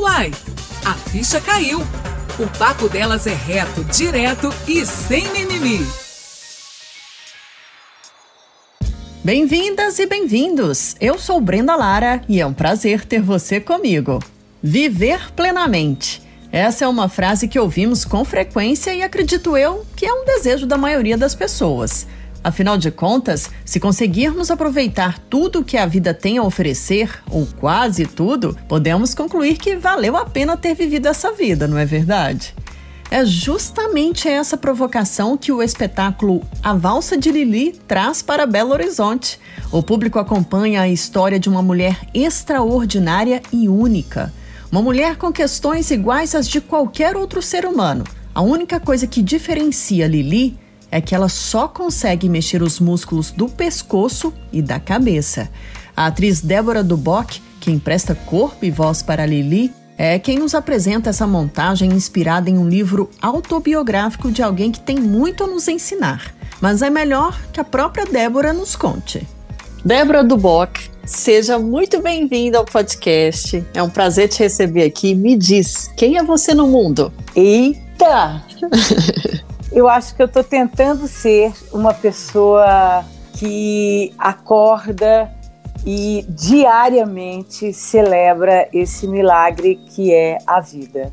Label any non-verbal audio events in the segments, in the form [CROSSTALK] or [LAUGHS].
Uai, a ficha caiu. O papo delas é reto, direto e sem mimimi. Bem-vindas e bem-vindos! Eu sou Brenda Lara e é um prazer ter você comigo. Viver plenamente. Essa é uma frase que ouvimos com frequência e acredito eu que é um desejo da maioria das pessoas. Afinal de contas, se conseguirmos aproveitar tudo que a vida tem a oferecer, ou quase tudo, podemos concluir que valeu a pena ter vivido essa vida, não é verdade? É justamente essa provocação que o espetáculo A Valsa de Lili traz para Belo Horizonte. O público acompanha a história de uma mulher extraordinária e única. Uma mulher com questões iguais às de qualquer outro ser humano. A única coisa que diferencia Lili é que ela só consegue mexer os músculos do pescoço e da cabeça. A atriz Débora Duboc, que empresta corpo e voz para Lili, é quem nos apresenta essa montagem inspirada em um livro autobiográfico de alguém que tem muito a nos ensinar. Mas é melhor que a própria Débora nos conte. Débora Duboc, seja muito bem-vinda ao podcast. É um prazer te receber aqui. Me diz, quem é você no mundo? Eita! [LAUGHS] eu acho que eu estou tentando ser uma pessoa que acorda e diariamente celebra esse milagre que é a vida.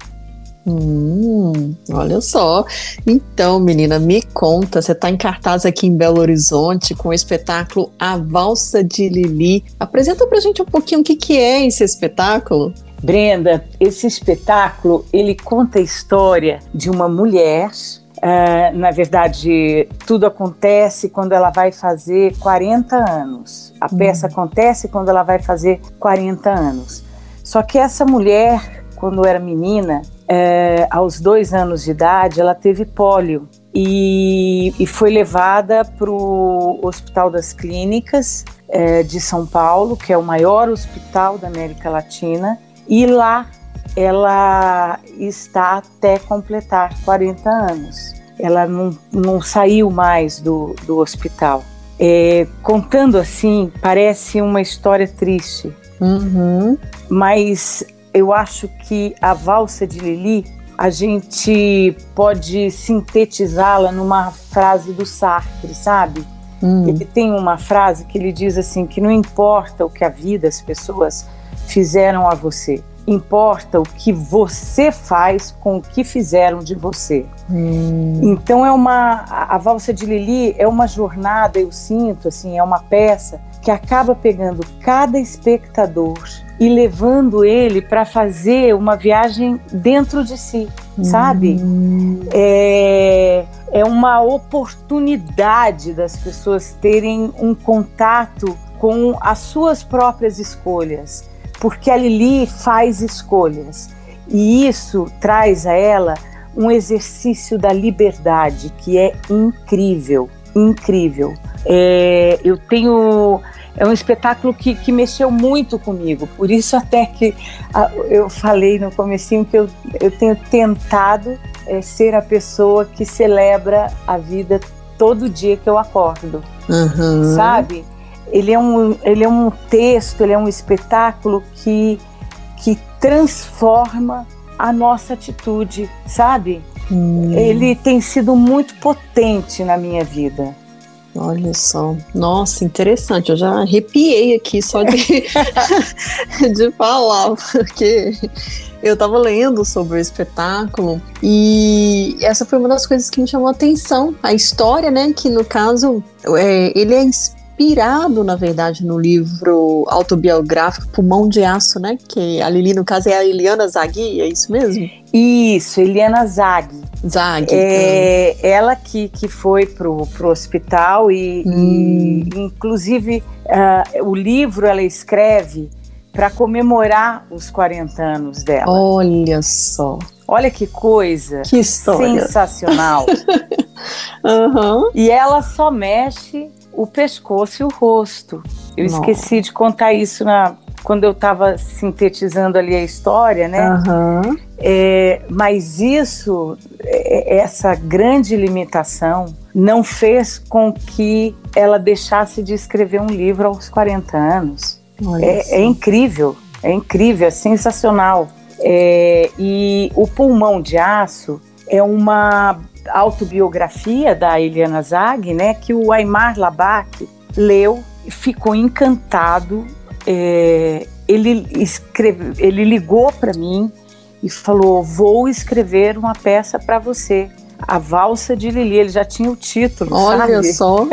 Hum, olha só. Então, menina, me conta, você está em cartaz aqui em Belo Horizonte com o espetáculo A Valsa de Lili. Apresenta pra gente um pouquinho o que, que é esse espetáculo. Brenda, esse espetáculo, ele conta a história de uma mulher Uh, na verdade, tudo acontece quando ela vai fazer 40 anos. A uhum. peça acontece quando ela vai fazer 40 anos. Só que essa mulher, quando era menina, uh, aos dois anos de idade, ela teve pólio e, e foi levada para o Hospital das Clínicas uh, de São Paulo, que é o maior hospital da América Latina, e lá ela está até completar 40 anos. Ela não, não saiu mais do, do hospital. É, contando assim, parece uma história triste, uhum. mas eu acho que a valsa de Lili a gente pode sintetizá-la numa frase do Sartre, sabe? Uhum. Ele tem uma frase que ele diz assim que não importa o que a vida, as pessoas fizeram a você, importa o que você faz com o que fizeram de você. Hum. Então é uma a, valsa de Lili é uma jornada, eu sinto assim, é uma peça que acaba pegando cada espectador e levando ele para fazer uma viagem dentro de si, hum. sabe? É, é uma oportunidade das pessoas terem um contato com as suas próprias escolhas porque a Lili faz escolhas e isso traz a ela um exercício da liberdade que é incrível, incrível. É, eu tenho é um espetáculo que, que mexeu muito comigo, por isso até que a, eu falei no comecinho que eu, eu tenho tentado é, ser a pessoa que celebra a vida todo dia que eu acordo, uhum. sabe? Ele é um, ele é um texto, ele é um espetáculo que, que transforma a nossa atitude, sabe? Hum. Ele tem sido muito potente na minha vida. Olha só, nossa, interessante. Eu já arrepiei aqui só de, [LAUGHS] de falar, porque eu estava lendo sobre o espetáculo e essa foi uma das coisas que me chamou a atenção. A história, né? Que no caso é, ele é inspirado, na verdade, no livro autobiográfico Pulmão de Aço, né? Que a Lili, no caso, é a Eliana Zaghi, é isso mesmo? Isso, Eliana Zaghi. Zaghi. É. Ela que, que foi pro, pro hospital e, hum. e inclusive, uh, o livro ela escreve para comemorar os 40 anos dela. Olha só. Olha que coisa. Que história. Sensacional. [LAUGHS] uhum. E ela só mexe o pescoço e o rosto. Eu Nossa. esqueci de contar isso na, quando eu estava sintetizando ali a história, né? Uhum. É, mas isso, é, essa grande limitação, não fez com que ela deixasse de escrever um livro aos 40 anos. É, é, incrível, é incrível, é sensacional. É, e O Pulmão de Aço é uma autobiografia da Eliana Zag, né, que o Aymar Labac leu, ficou encantado. É, ele, escreve, ele ligou para mim e falou: Vou escrever uma peça para você. A Valsa de Lili. Ele já tinha o título. Olha sabe? só.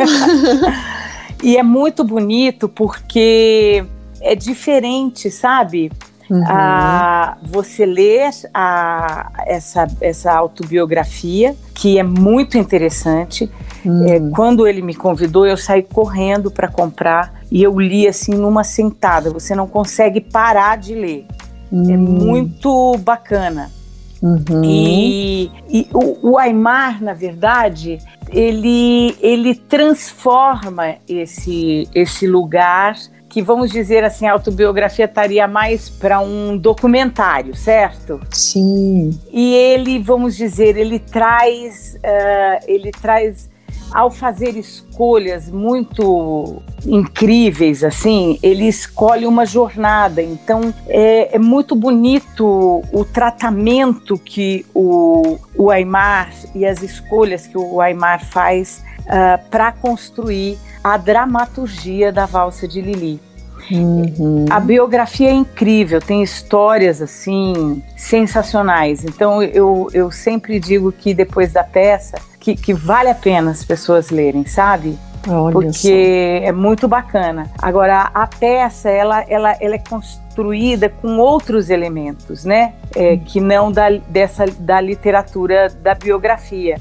[LAUGHS] e é muito bonito porque é diferente, sabe? Uhum. A, você ler a, essa, essa autobiografia, que é muito interessante. Uhum. É, quando ele me convidou, eu saí correndo para comprar e eu li assim numa sentada. Você não consegue parar de ler. É uhum. É muito bacana. Uhum. E, e o, o, Aymar, na verdade, ele, ele transforma esse, esse lugar que vamos dizer assim, a autobiografia estaria mais para um documentário, certo? Sim. E ele, vamos dizer, ele traz, uh, ele traz ao fazer escolhas muito incríveis, assim, ele escolhe uma jornada. Então é, é muito bonito o tratamento que o, o Aymar e as escolhas que o Aymar faz uh, ah, para construir a dramaturgia da valsa de Lili. Uhum. A biografia é incrível, tem histórias assim sensacionais. Então eu, eu sempre digo que depois da peça que, que vale a pena as pessoas lerem, sabe? Olha porque só. é muito bacana. Agora a peça ela, ela, ela é construída com outros elementos, né? É, hum. Que não da, dessa da literatura da biografia.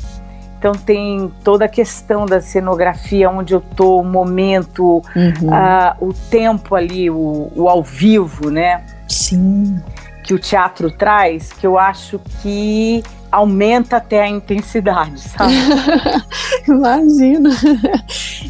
Então tem toda a questão da cenografia, onde eu tô, o momento, uhum. uh, o tempo ali, o, o ao vivo, né? Sim. Que o teatro traz, que eu acho que aumenta até a intensidade, sabe? [LAUGHS] Imagina.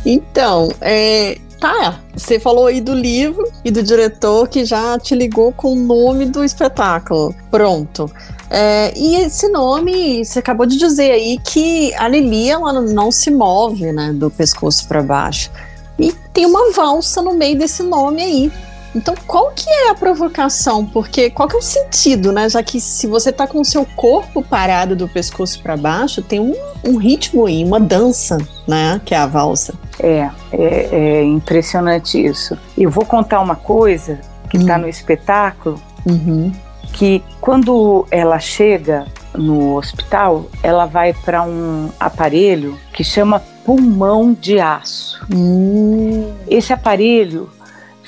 Então, é, tá, você falou aí do livro e do diretor que já te ligou com o nome do espetáculo. Pronto. É, e esse nome, você acabou de dizer aí que a Lili ela não se move, né, do pescoço para baixo. E tem uma valsa no meio desse nome aí. Então, qual que é a provocação? Porque qual que é o sentido, né? Já que se você tá com o seu corpo parado do pescoço para baixo, tem um, um, ritmo aí, uma dança, né? Que é a valsa. É, é, é impressionante isso. Eu vou contar uma coisa que está hum. no espetáculo, uhum que quando ela chega no hospital, ela vai para um aparelho que chama pulmão de aço. Hum. Esse aparelho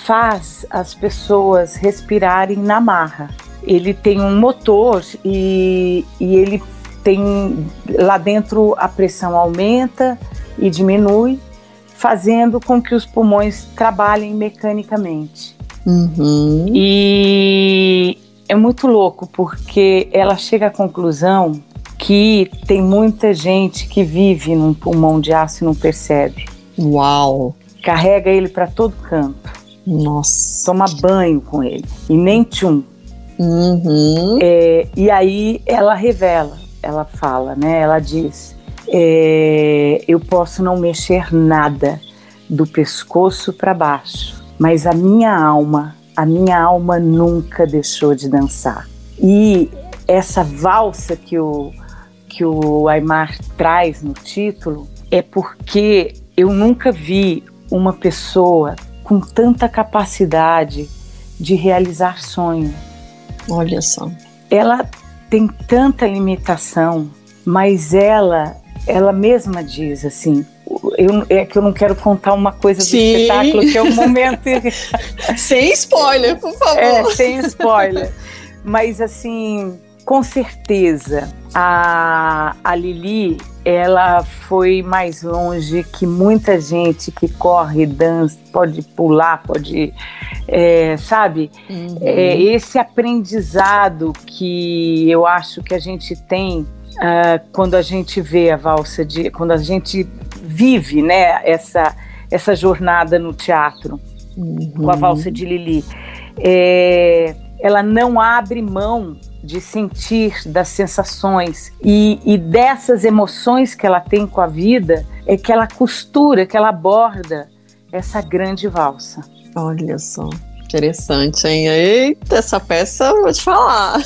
faz as pessoas respirarem na marra. Ele tem um motor e, e ele tem lá dentro a pressão aumenta e diminui, fazendo com que os pulmões trabalhem mecanicamente. Uhum. E é muito louco porque ela chega à conclusão que tem muita gente que vive num pulmão de aço e não percebe. Uau! Carrega ele para todo canto. Nossa! Toma banho com ele. E nem tchum. Uhum. É, e aí ela revela, ela fala, né? Ela diz: é, Eu posso não mexer nada do pescoço para baixo, mas a minha alma a minha alma nunca deixou de dançar. E essa valsa que o, que o Aymar traz no título é porque eu nunca vi uma pessoa com tanta capacidade de realizar sonho. Olha só. Ela tem tanta limitação, mas ela, ela mesma diz assim: eu, é que eu não quero contar uma coisa do Sim. espetáculo, que é um momento. [LAUGHS] sem spoiler, por favor. É, sem spoiler. Mas, assim, com certeza, a, a Lili, ela foi mais longe que muita gente que corre, dança, pode pular, pode. É, sabe? Uhum. É, esse aprendizado que eu acho que a gente tem uh, quando a gente vê a valsa de. quando a gente vive né, essa, essa jornada no teatro uhum. com a valsa de Lili. É, ela não abre mão de sentir das sensações e, e, dessas emoções que ela tem com a vida é que ela costura, que ela aborda essa grande valsa. Olha só, interessante, hein? Eita, essa peça, vou te falar.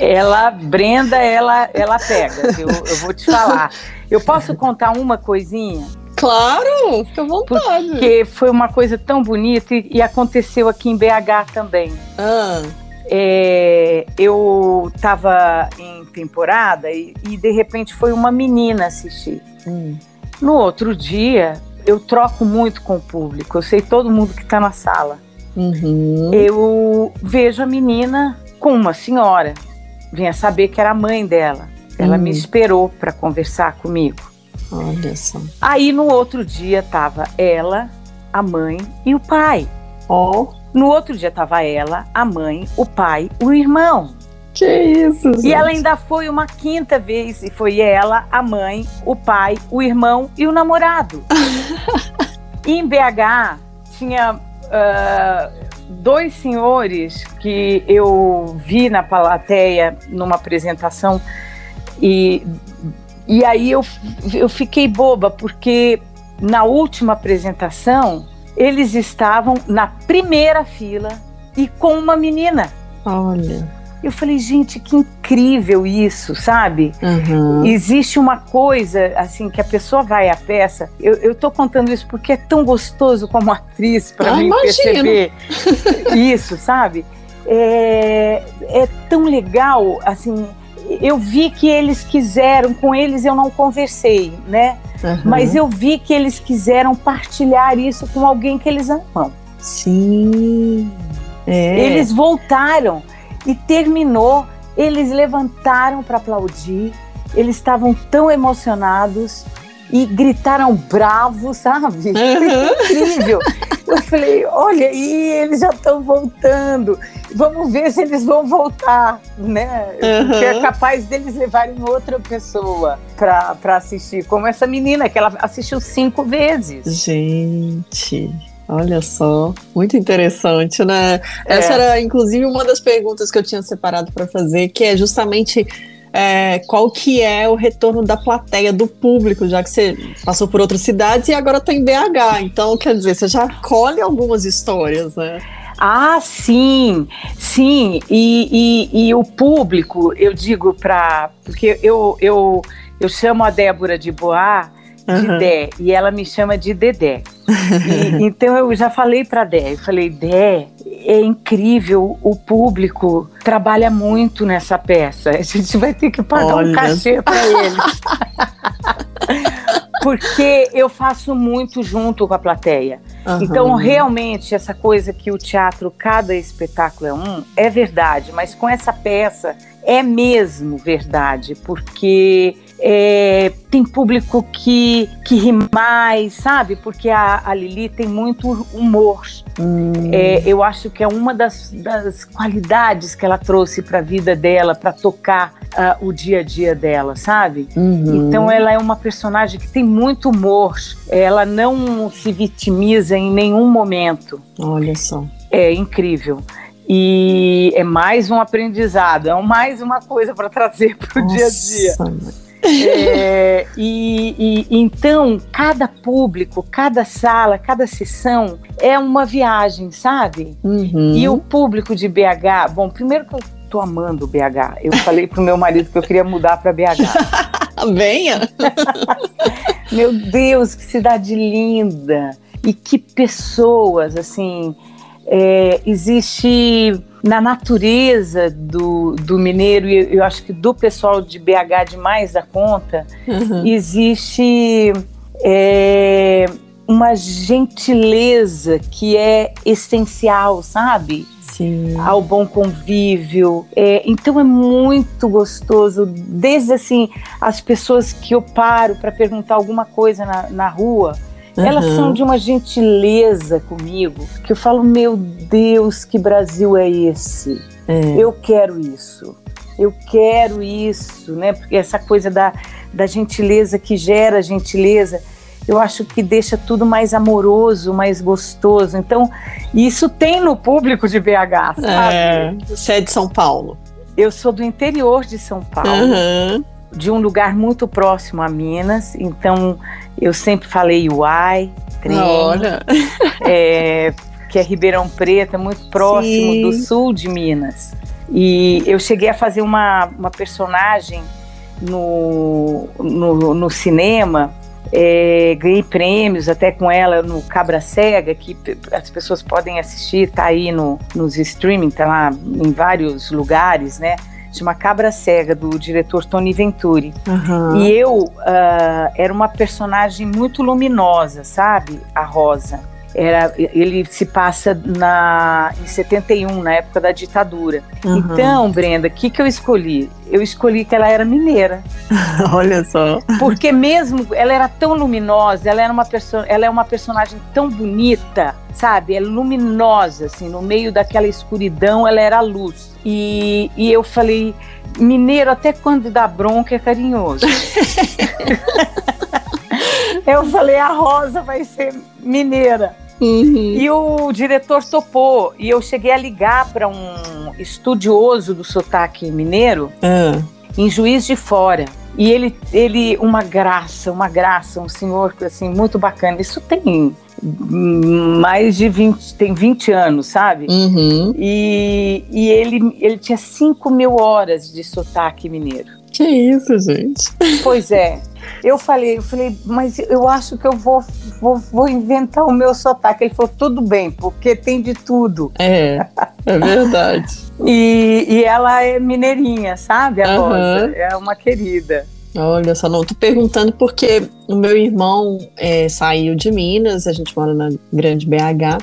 Ela, Brenda, ela, ela pega, eu, eu vou te falar. Eu posso contar uma coisinha? Claro, fica à vontade. Porque foi uma coisa tão bonita e, e aconteceu aqui em BH também. Ah. É, eu estava em temporada e, e, de repente foi uma menina assistir. Hum. No outro dia, eu troco muito com o público, eu sei todo mundo que está na sala. Uhum. Eu vejo a menina com uma senhora, vinha saber que era a mãe dela. Ela hum. me esperou para conversar comigo. Olha só. Aí no outro dia tava ela, a mãe e o pai. Oh. No outro dia tava ela, a mãe, o pai, o irmão. Que isso, gente. E ela ainda foi uma quinta vez e foi ela, a mãe, o pai, o irmão e o namorado. [LAUGHS] em BH tinha uh, dois senhores que eu vi na plateia numa apresentação e e aí eu, eu fiquei boba, porque na última apresentação eles estavam na primeira fila e com uma menina. Olha. Eu falei, gente, que incrível isso, sabe? Uhum. Existe uma coisa, assim, que a pessoa vai à peça. Eu, eu tô contando isso porque é tão gostoso como atriz para ah, mim imagino. perceber [LAUGHS] isso, sabe? É, é tão legal, assim eu vi que eles quiseram, com eles eu não conversei, né? Uhum. Mas eu vi que eles quiseram partilhar isso com alguém que eles amam. Sim. É. Eles voltaram e terminou. Eles levantaram para aplaudir. Eles estavam tão emocionados e gritaram bravo, sabe? Uhum. [LAUGHS] incrível. Eu falei, olha, e eles já estão voltando. Vamos ver se eles vão voltar, né? Uhum. Porque é capaz deles levarem outra pessoa para assistir, como essa menina que ela assistiu cinco vezes. Gente. Olha só, muito interessante, né? É. Essa era, inclusive, uma das perguntas que eu tinha separado para fazer, que é justamente é, qual que é o retorno da plateia, do público, já que você passou por outras cidades e agora está em BH. Então, quer dizer, você já colhe algumas histórias, né? Ah, sim, sim. E, e, e o público, eu digo para. Porque eu, eu, eu chamo a Débora de Boa de uhum. Dé e ela me chama de Dedé. [LAUGHS] e, então eu já falei para Dé, eu falei, Dé, é incrível, o público trabalha muito nessa peça. A gente vai ter que pagar Olha. um cachê para ele. [LAUGHS] Porque eu faço muito junto com a plateia. Uhum. Então, realmente, essa coisa que o teatro, cada espetáculo é um, é verdade, mas com essa peça é mesmo verdade, porque é, tem público que, que ri mais, sabe? Porque a, a Lili tem muito humor. Hum. É, eu acho que é uma das, das qualidades que ela trouxe para a vida dela, para tocar uh, o dia a dia dela, sabe? Uhum. Então ela é uma personagem que tem muito humor. Ela não se vitimiza em nenhum momento. Olha só. É incrível. E é mais um aprendizado, é mais uma coisa para trazer para o dia a dia. É, e, e, então, cada público, cada sala, cada sessão é uma viagem, sabe? Uhum. E o público de BH, bom, primeiro que eu tô amando o BH. Eu falei pro meu marido que eu queria mudar para BH. [LAUGHS] Venha! [LAUGHS] meu Deus, que cidade linda! E que pessoas, assim, é, existe na natureza do, do mineiro, e eu acho que do pessoal de BH demais da conta, uhum. existe é, uma gentileza que é essencial, sabe? Sim. Ao bom convívio. É, então é muito gostoso, desde assim, as pessoas que eu paro para perguntar alguma coisa na, na rua Uhum. Elas são de uma gentileza comigo que eu falo, meu Deus, que Brasil é esse? É. Eu quero isso. Eu quero isso, né? Porque essa coisa da, da gentileza que gera gentileza, eu acho que deixa tudo mais amoroso, mais gostoso. Então, isso tem no público de BH, sabe? É. Você é de São Paulo? Eu sou do interior de São Paulo. Uhum. De um lugar muito próximo a Minas, então eu sempre falei uai, trem. Olha. [LAUGHS] É, que é Ribeirão Preto, é muito próximo Sim. do sul de Minas. E eu cheguei a fazer uma, uma personagem no, no, no cinema é, ganhei prêmios até com ela no Cabra Cega, que as pessoas podem assistir, tá aí no, nos streaming, tá lá em vários lugares, né? Chama Cabra Cega, do diretor Tony Venturi. Uhum. E eu uh, era uma personagem muito luminosa, sabe? A Rosa. Era, ele se passa na, em 71, na época da ditadura. Uhum. Então, Brenda, o que, que eu escolhi? Eu escolhi que ela era mineira. [LAUGHS] Olha só. Porque mesmo ela era tão luminosa, ela, era uma ela é uma personagem tão bonita, sabe? É luminosa, assim, no meio daquela escuridão, ela era luz. E, e eu falei, mineiro até quando dá bronca é carinhoso. [LAUGHS] eu falei, a Rosa vai ser mineira. Uhum. E o diretor topou. E eu cheguei a ligar para um estudioso do sotaque mineiro uhum. em Juiz de Fora. E ele, ele, uma graça, uma graça, um senhor assim, muito bacana. Isso tem mais de 20, tem 20 anos, sabe? Uhum. E, e ele, ele tinha 5 mil horas de sotaque mineiro. Que isso, gente? Pois é. Eu falei, eu falei, mas eu acho que eu vou, vou, vou inventar o meu sotaque. Ele falou, tudo bem, porque tem de tudo. É, é verdade. [LAUGHS] e, e ela é mineirinha, sabe? A uhum. Rosa. É uma querida. Olha só, não, tô perguntando porque o meu irmão é, saiu de Minas, a gente mora na grande BH,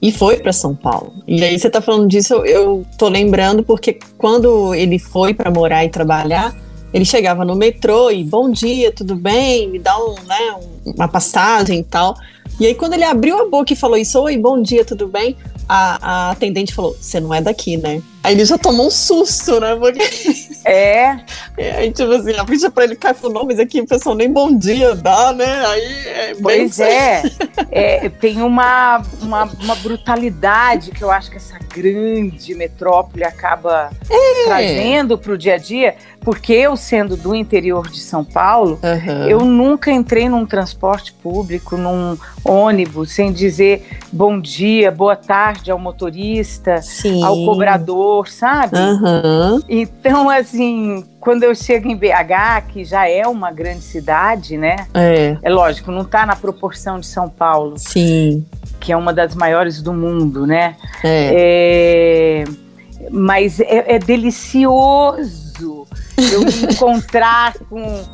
e foi para São Paulo. E aí você tá falando disso, eu, eu tô lembrando porque quando ele foi para morar e trabalhar, ele chegava no metrô e bom dia, tudo bem? Me dá um, né, uma passagem e tal. E aí, quando ele abriu a boca e falou isso, oi, bom dia, tudo bem? A, a atendente falou: Você não é daqui, né? Aí ele já tomou um susto, né? Porque... [LAUGHS] É. é. Aí, tipo assim, a ficha pra ele cai e falou: Não, mas aqui o pessoal nem bom dia dá, né? Aí é Pois é. é. Tem uma, uma, uma, brutalidade que eu acho que essa grande metrópole acaba é. trazendo pro dia a dia, porque eu, sendo do interior de São Paulo, uhum. eu nunca entrei num transporte público, num ônibus, sem dizer bom dia, boa tarde ao motorista, Sim. ao cobrador sabe? Uhum. Então, assim, quando eu chego em BH, que já é uma grande cidade, né? É, é lógico, não está na proporção de São Paulo. Sim. Que é uma das maiores do mundo, né? É. é mas é, é delicioso eu me encontrar com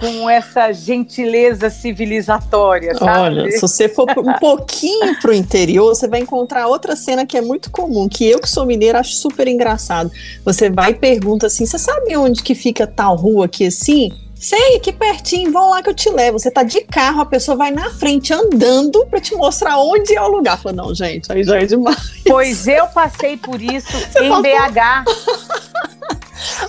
com essa gentileza civilizatória, sabe? Olha, se você for um pouquinho pro interior, você vai encontrar outra cena que é muito comum, que eu que sou mineira acho super engraçado. Você vai e pergunta assim: "Você sabe onde que fica tal rua aqui assim?" Sei, aqui pertinho, vão lá que eu te levo. Você tá de carro, a pessoa vai na frente andando para te mostrar onde é o lugar. Fala, não, gente, aí já é demais. Pois eu passei por isso em? BH. [LAUGHS]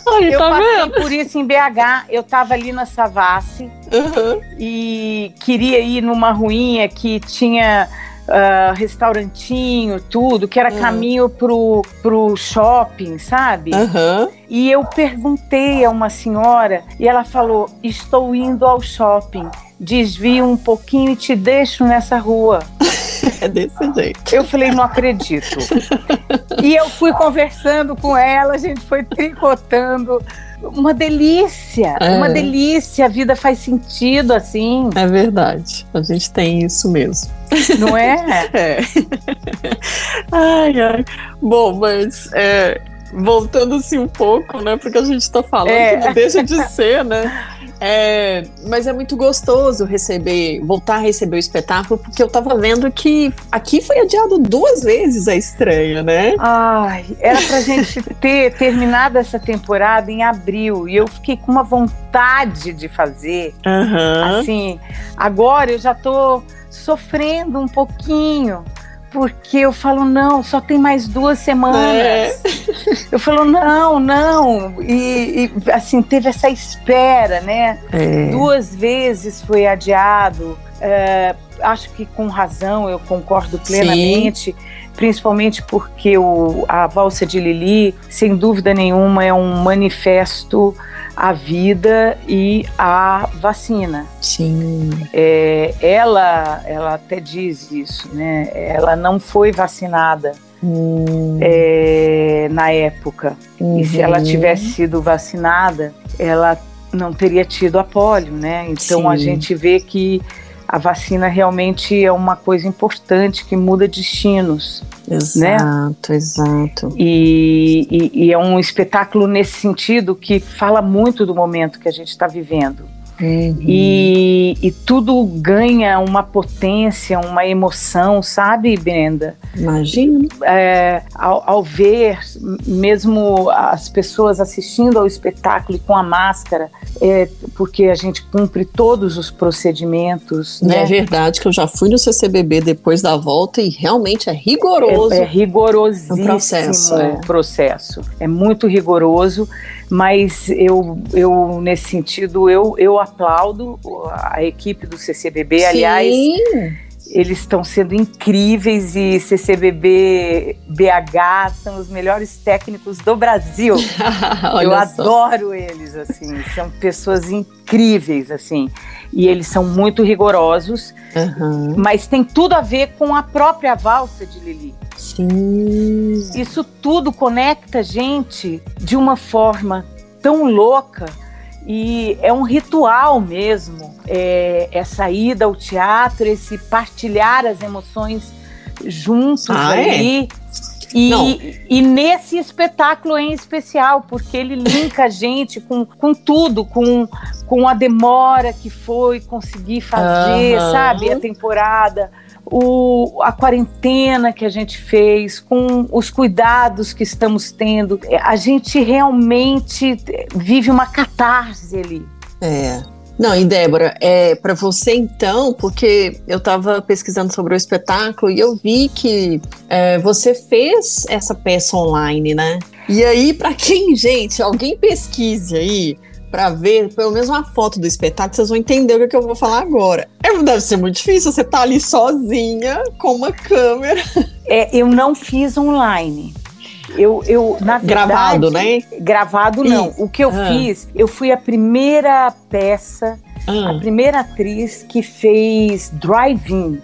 Ai, eu tá passei vendo? por isso em BH. Eu tava ali na Savassi uhum. e queria ir numa ruinha que tinha uh, restaurantinho, tudo, que era uhum. caminho pro, pro shopping, sabe? Uhum. E eu perguntei a uma senhora e ela falou: Estou indo ao shopping. Desvio um pouquinho e te deixo nessa rua. É desse jeito. Eu falei, não acredito. e eu fui conversando com ela, a gente foi tricotando. Uma delícia, é. uma delícia. A vida faz sentido assim. É verdade. A gente tem isso mesmo. Não é? [LAUGHS] é. Ai, ai. Bom, mas é, voltando assim um pouco, né? Porque a gente está falando é. não deixa de ser, né? [LAUGHS] É, mas é muito gostoso receber, voltar a receber o espetáculo, porque eu tava vendo que aqui foi adiado duas vezes a estreia, né? Ai, era pra gente ter [LAUGHS] terminado essa temporada em abril e eu fiquei com uma vontade de fazer. Uhum. Assim, agora eu já tô sofrendo um pouquinho porque eu falo, não, só tem mais duas semanas. É. Eu falo, não, não. E, e, assim, teve essa espera, né? É. Duas vezes foi adiado. É, acho que com razão, eu concordo plenamente. Sim. Principalmente porque o, a Valsa de Lili, sem dúvida nenhuma, é um manifesto a vida e a vacina. Sim. É, ela, ela até diz isso, né? Ela não foi vacinada hum. é, na época. Uhum. E se ela uhum. tivesse sido vacinada, ela não teria tido a polio, né? Então Sim. a gente vê que a vacina realmente é uma coisa importante que muda destinos. Né? Exato, né? exato. E, e, e é um espetáculo nesse sentido que fala muito do momento que a gente está vivendo. Uhum. E, e, tudo ganha uma potência, uma emoção, sabe, Brenda? Imagino. É, ao, ao, ver mesmo as pessoas assistindo ao espetáculo com a máscara, é, porque a gente cumpre todos os procedimentos. Né? É verdade que eu já fui no CCBB depois da volta e realmente é rigoroso. É, é rigorosíssimo o processo, é. processo. É muito rigoroso mas eu, eu nesse sentido, eu, eu aplaudo a equipe do CCBB, Sim. aliás, eles estão sendo incríveis e CCBB BH são os melhores técnicos do Brasil. [LAUGHS] eu adoro eles, assim, são pessoas incríveis, assim, e eles são muito rigorosos, uhum. mas tem tudo a ver com a própria valsa de Lili. Sim. Isso tudo conecta a gente de uma forma tão louca e é um ritual mesmo é, essa ida ao teatro, esse partilhar as emoções juntos ah, é? ali. É? E, e, nesse espetáculo em especial, porque ele linka a gente com, com tudo, com, com a demora que foi conseguir fazer, uhum. sabe, a temporada, o, a quarentena que a gente fez, com os cuidados que estamos tendo. É, a gente realmente vive uma catarse ali. É. Não, e Débora, é para você então, porque eu estava pesquisando sobre o espetáculo e eu vi que é, você fez essa peça online, né? E aí, para quem, gente, alguém pesquise aí, para ver pelo menos uma foto do espetáculo, vocês vão entender o que, é que eu vou falar agora. É, deve ser muito difícil você tá ali sozinha com uma câmera. É, eu não fiz online. Eu, eu na verdade, gravado, né? Gravado não. Isso. O que eu ah. fiz, eu fui a primeira peça, ah. a primeira atriz que fez drive-in.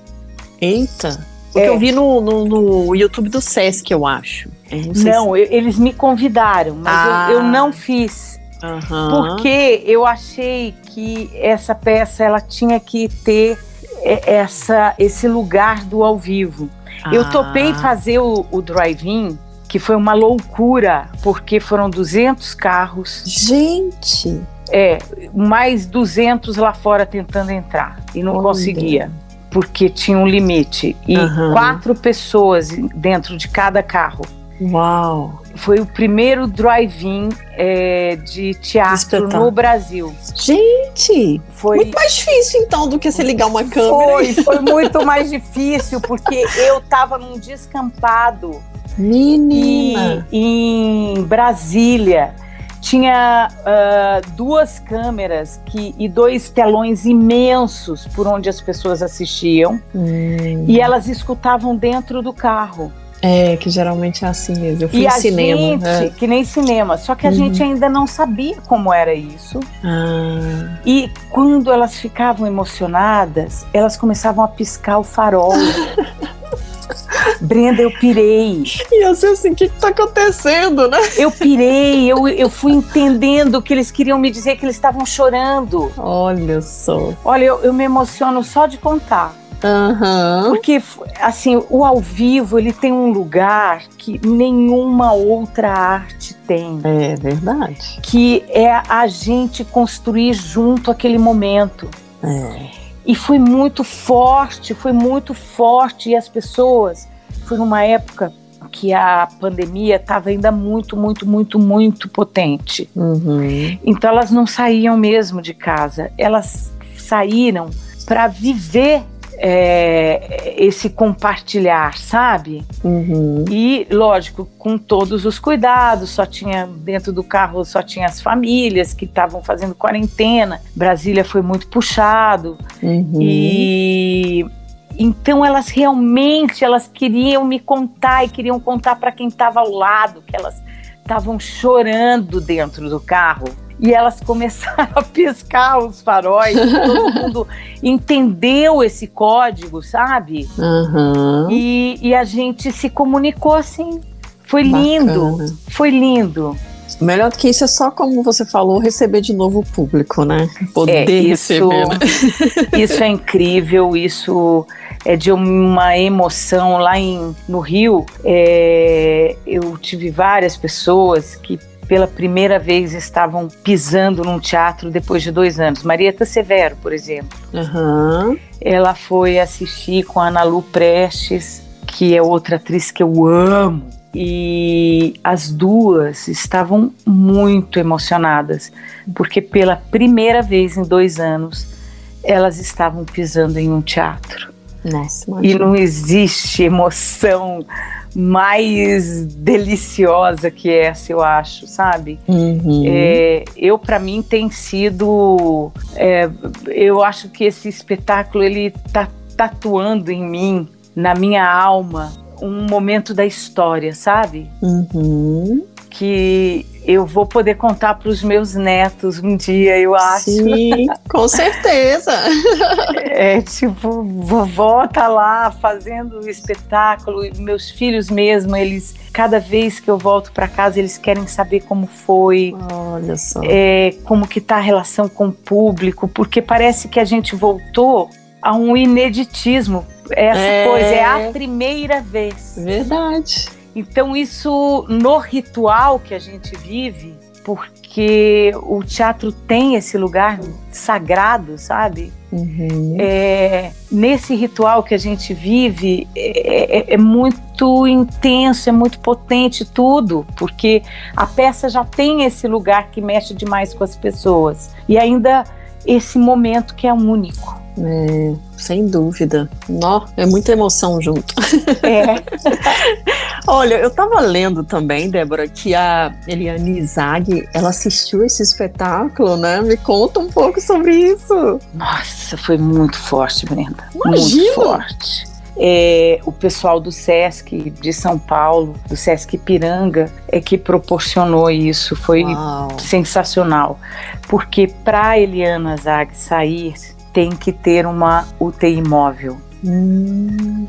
Eita. Porque é. eu vi no, no, no, YouTube do Sesc, eu acho. Eu não, não se... eles me convidaram, mas ah. eu, eu não fiz. Uhum. Porque eu achei que essa peça ela tinha que ter essa, esse lugar do ao vivo. Ah. Eu topei fazer o, o drive-in, que foi uma loucura, porque foram 200 carros. Gente! É, mais 200 lá fora tentando entrar e não Olha. conseguia, porque tinha um limite. E uhum. quatro pessoas dentro de cada carro. Uau! Foi o primeiro drive-in é, de teatro no Brasil. Gente! Foi muito mais difícil então do que você ligar uma câmera. Foi, [LAUGHS] foi muito mais difícil porque eu tava num descampado. Menina! Em Brasília tinha uh, duas câmeras que, e dois telões imensos por onde as pessoas assistiam hum. e elas escutavam dentro do carro. É, que geralmente é assim mesmo. Eu fui e a cinema. Gente, é. Que nem cinema. Só que a uhum. gente ainda não sabia como era isso. Ah. E quando elas ficavam emocionadas, elas começavam a piscar o farol. [LAUGHS] Brenda, eu pirei. E eu sei assim, o que, que tá acontecendo, né? Eu pirei, eu, eu fui entendendo que eles queriam me dizer que eles estavam chorando. Olha só. Olha, eu, eu me emociono só de contar. Uhum. Porque, assim, o ao vivo, ele tem um lugar que nenhuma outra arte tem. É verdade. Que é a gente construir junto aquele momento. É. E foi muito forte, foi muito forte. E as pessoas, foi numa época que a pandemia estava ainda muito, muito, muito, muito potente. Uhum. Então elas não saíam mesmo de casa, elas saíram para viver é, esse compartilhar, sabe? Uhum. E, lógico, com todos os cuidados, só tinha dentro do carro só tinha as famílias que estavam fazendo quarentena. Brasília foi muito puxado uhum. e então elas realmente elas queriam me contar e queriam contar para quem estava ao lado que elas estavam chorando dentro do carro e elas [LAUGHS] começaram a piscar os faróis. todo [LAUGHS] mundo entendeu esse código, sabe? Uhum. E, e a gente se comunicou assim. Foi lindo, Bacana. foi lindo. Melhor do que isso é só, como você falou, receber de novo o público, né? Poder É, isso, receber, né? [LAUGHS] isso é incrível, isso é de uma emoção lá em, no Rio. é, eu tive várias pessoas que pela primeira vez estavam pisando num teatro depois de dois anos. Marieta Severo, por exemplo. Aham. Ela foi assistir com a Ana Lu Prestes, que é outra atriz que eu amo. E as duas estavam muito emocionadas, porque pela primeira vez em dois anos elas estavam pisando em um teatro. Nossa, E não existe emoção mais deliciosa que essa, eu acho, sabe? Uhum. É, eu para mim tem sido é, eu acho que esse espetáculo ele tá tatuando em mim na minha alma um momento da história sabe Uhum. Que eu vou poder contar para os meus netos um dia eu acho Sim, com [LAUGHS] certeza. é tipo vovó tá lá fazendo o espetáculo meus filhos mesmo eles cada vez que eu volto para casa eles querem saber como foi Olha só. é, como que tá a relação com o público, porque parece que a gente voltou a um ineditismo. Essa É. coisa é a primeira vez. Verdade. Então isso no ritual que a gente vive, porque o teatro tem esse lugar sagrado, sabe? Uhum. É, nesse ritual que a gente vive é, é- é muito intenso, é muito potente tudo, porque a peça já tem esse lugar que mexe demais com as pessoas e ainda esse momento que é único. É, sem dúvida. Nó, é muita emoção junto. É, [LAUGHS] Olha, eu tava lendo também, Débora, que a Eliane Zag, ela assistiu esse espetáculo, né? Me conta um pouco sobre isso. nossa, foi muito forte, Brenda. Imagino. Muito forte. É, o pessoal do SESC de São Paulo, do SESC Piranga, é que proporcionou isso. Foi Uau. sensacional. Porque para Eliana Zag sair, tem que ter uma UTI móvel. Hum,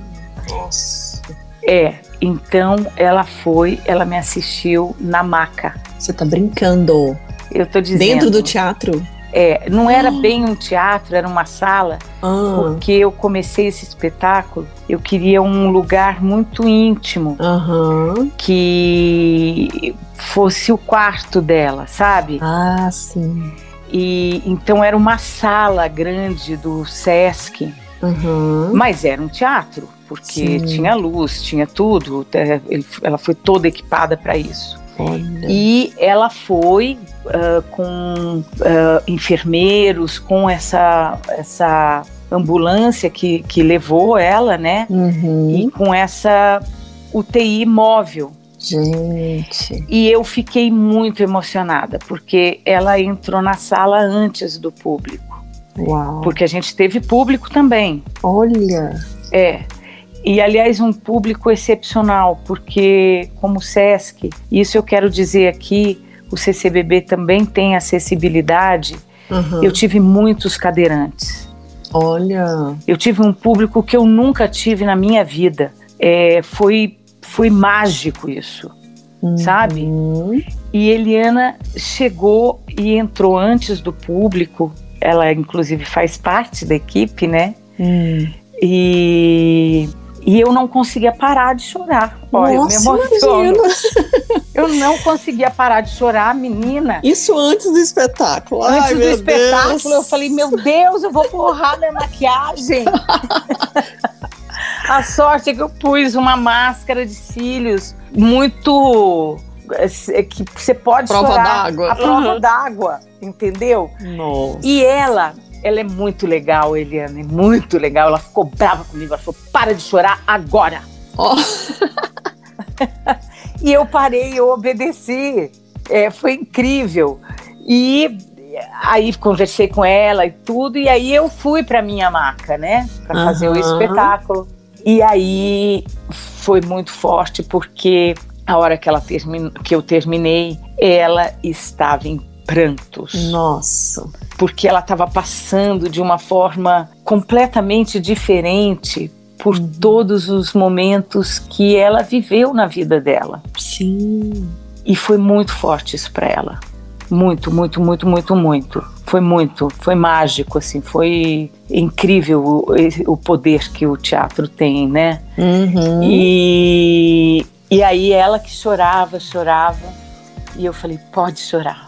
nossa. É, então ela foi, ela me assistiu na maca. Você tá brincando. Eu tô dizendo. Dentro do teatro? É, não era Ah. bem um teatro, era uma sala, Ah, porque eu comecei esse espetáculo, eu queria um lugar muito íntimo, aham. que fosse o quarto dela, sabe? Ah, sim. E então era uma sala grande do SESC, Aham. mas era um teatro, porque Sim. tinha luz, tinha tudo, é, ela foi toda equipada para isso. Olha. E ela foi ah, com ah, enfermeiros, com essa, essa ambulância que, que levou ela, né? Uhum. E com essa UTI móvel. Gente. E eu fiquei muito emocionada, porque ela entrou na sala antes do público. Uau. Porque a gente teve público também. Olha. É. E, aliás, um público excepcional, porque, como o SESC, isso eu quero dizer aqui, o CCBB também tem acessibilidade. Aham. Eu tive muitos cadeirantes. Olha. Eu tive um público que eu nunca tive na minha vida. É, foi, foi mágico isso, sabe? Uhum. E Eliana chegou e entrou antes do público. Ela, inclusive, faz parte da equipe, né? Hum. E, e eu não conseguia parar de chorar. Olha, eu me emociono. imagina. Eu não conseguia parar de chorar, menina. Isso antes do espetáculo. Antes Ai, do meu espetáculo, Deus. eu falei, meu Deus, eu vou borrar minha maquiagem. [LAUGHS] A sorte é que eu pus uma máscara de cílios muito. é, que você pode Prova chorar. d'água. A prova Uhum. d'água, entendeu? Nossa. E ela, ela é muito legal, Eliane, muito legal. Ela ficou brava comigo, ela falou: para de chorar agora. Ó. [LAUGHS] E eu parei, eu obedeci. É, foi incrível. E aí conversei com ela e tudo, e aí eu fui para minha maca, né? Para fazer o espetáculo. E aí foi muito forte porque a hora que ela terminou, que eu terminei, ela estava em prantos. Nossa. Porque ela estava passando de uma forma completamente diferente por uhum. todos os momentos que ela viveu na vida dela. Sim. E foi muito forte isso para ela. Muito, muito, muito, muito, muito. Foi muito, foi mágico, assim, foi incrível o, o poder que o teatro tem, né? Uhum. E, e aí ela que chorava, chorava, e eu falei, pode chorar.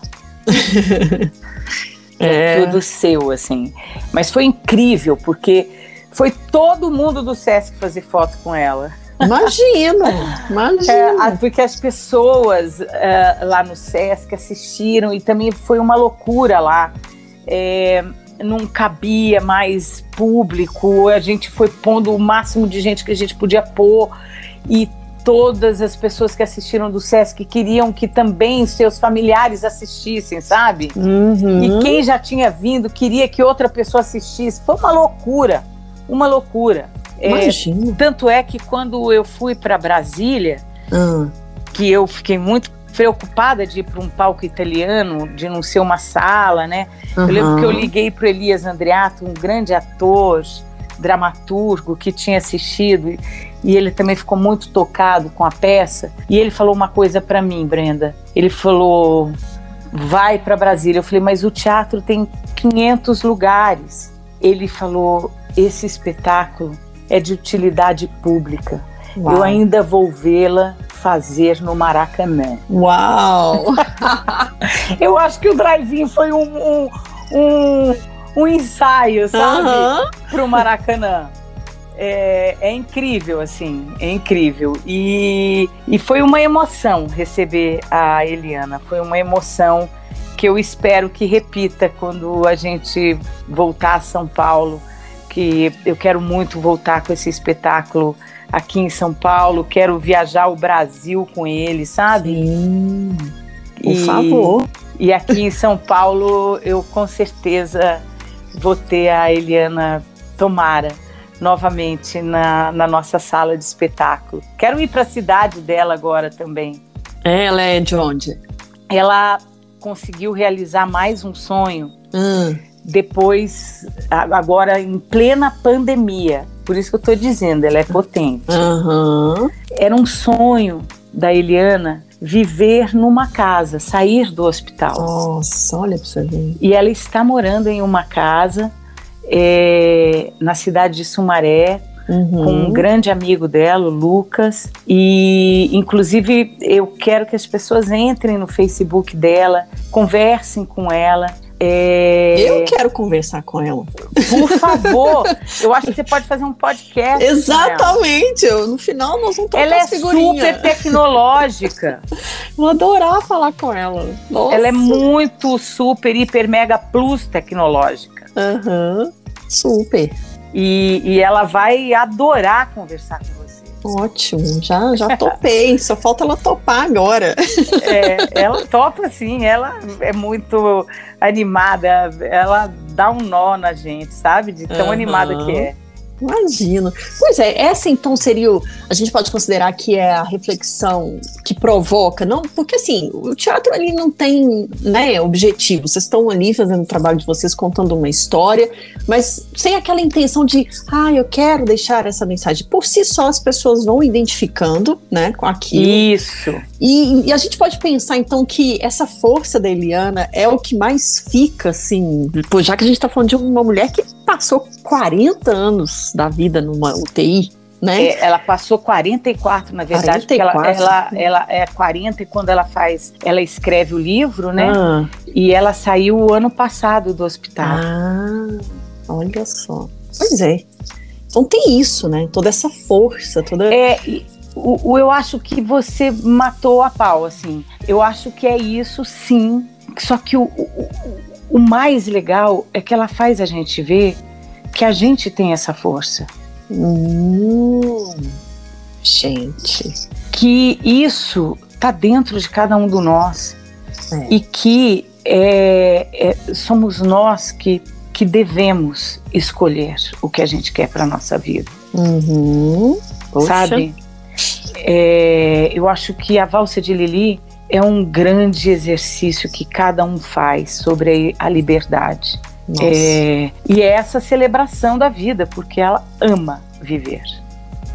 É. é tudo seu, assim. Mas foi incrível, porque foi todo mundo do Sesc fazer foto com ela. Imagina, [LAUGHS] imagina. É, porque as pessoas é, lá no Sesc assistiram e também foi uma loucura lá. É, não cabia mais público, a gente foi pondo o máximo de gente que a gente podia pôr e todas as pessoas que assistiram do Sesc queriam que também seus familiares assistissem, sabe? Uhum. E quem já tinha vindo queria que outra pessoa assistisse. Foi uma loucura, uma loucura. É, tanto é que quando eu fui para Brasília, uhum. que eu fiquei muito preocupada de ir para um palco italiano, de não ser uma sala, né? Uhum. Eu lembro que eu liguei para Elias Andreato, um grande ator, dramaturgo que tinha assistido e ele também ficou muito tocado com a peça. E ele falou uma coisa para mim, Brenda. Ele falou: "Vai para Brasília". Eu falei: "Mas o teatro tem 500 lugares". Ele falou: "Esse espetáculo é de utilidade pública. Uau. Eu ainda vou vê-la fazer no Maracanã. Uau! [LAUGHS] Eu acho que o drive-in foi um, um, um, um ensaio, sabe? Uhum. Para o Maracanã. É, é, incrível, assim, é incrível. E, e foi uma emoção receber a Eliana, foi uma emoção que eu espero que repita quando a gente voltar a São Paulo que eu quero muito voltar com esse espetáculo aqui em São Paulo, quero viajar o Brasil com ele, sabe? Sim. Por e, favor. E aqui em São Paulo eu com certeza vou ter a Eliana Tomara novamente na, na nossa sala de espetáculo. Quero ir para a cidade dela agora também. Ela é de onde? Ela conseguiu realizar mais um sonho. Hum depois, agora em plena pandemia. Por isso que eu estou dizendo, ela é potente. Uhum. Era um sonho da Eliana viver numa casa, sair do hospital. Nossa, olha para você ver. E ela está morando em uma casa é, na cidade de Sumaré, Uhum. com um grande amigo dela, o Lucas. E, inclusive, eu quero que as pessoas entrem no Facebook dela, conversem com ela. É... Eu quero conversar com ela. Por favor, eu acho que você pode fazer um podcast. Exatamente. Eu, no final nós vamos trocar Ela é super tecnológica. Vou adorar falar com ela. Nossa. Ela é muito super, hiper, mega plus tecnológica. Aham. Uhum. Super. E, e ela vai adorar conversar com você. Ótimo, já, já topei, [LAUGHS] só falta ela topar agora. É, ela topa sim, ela é muito animada, ela dá um nó na gente, sabe? De tão uhum. animada que é. Imagino. Pois é, essa então seria. O, a gente pode considerar que é a reflexão que provoca, não? Porque assim, o teatro ali não tem né, objetivo. Vocês estão ali fazendo o trabalho de vocês, contando uma história, mas sem aquela intenção de, ah, eu quero deixar essa mensagem. Por si só, as pessoas vão identificando né, com aquilo. Isso. E, e a gente pode pensar então que essa força da Eliana é o que mais fica, assim, já que a gente está falando de uma mulher que passou 40 anos da vida numa UTI, né? É, ela passou 44, na verdade, 44. porque ela, ela, ela é 40 e quando ela faz, ela escreve o livro, né? Ah. E ela saiu o ano passado do hospital. Ah, olha só. Pois é. Então tem isso, né? Toda essa força, toda. É, o, o, eu acho que você matou a pau, assim. Eu acho que é isso, sim. Só que o, o, o mais legal é que ela faz a gente ver que a gente tem essa força. Hum, gente. Que isso está dentro de cada um de nós. É. E que é, é, somos nós que, que devemos escolher o que a gente quer para nossa vida. Uhum. Sabe? É, eu acho que a valsa de Lili é um grande exercício que cada um faz sobre a liberdade. É, e é essa celebração da vida, porque ela ama viver.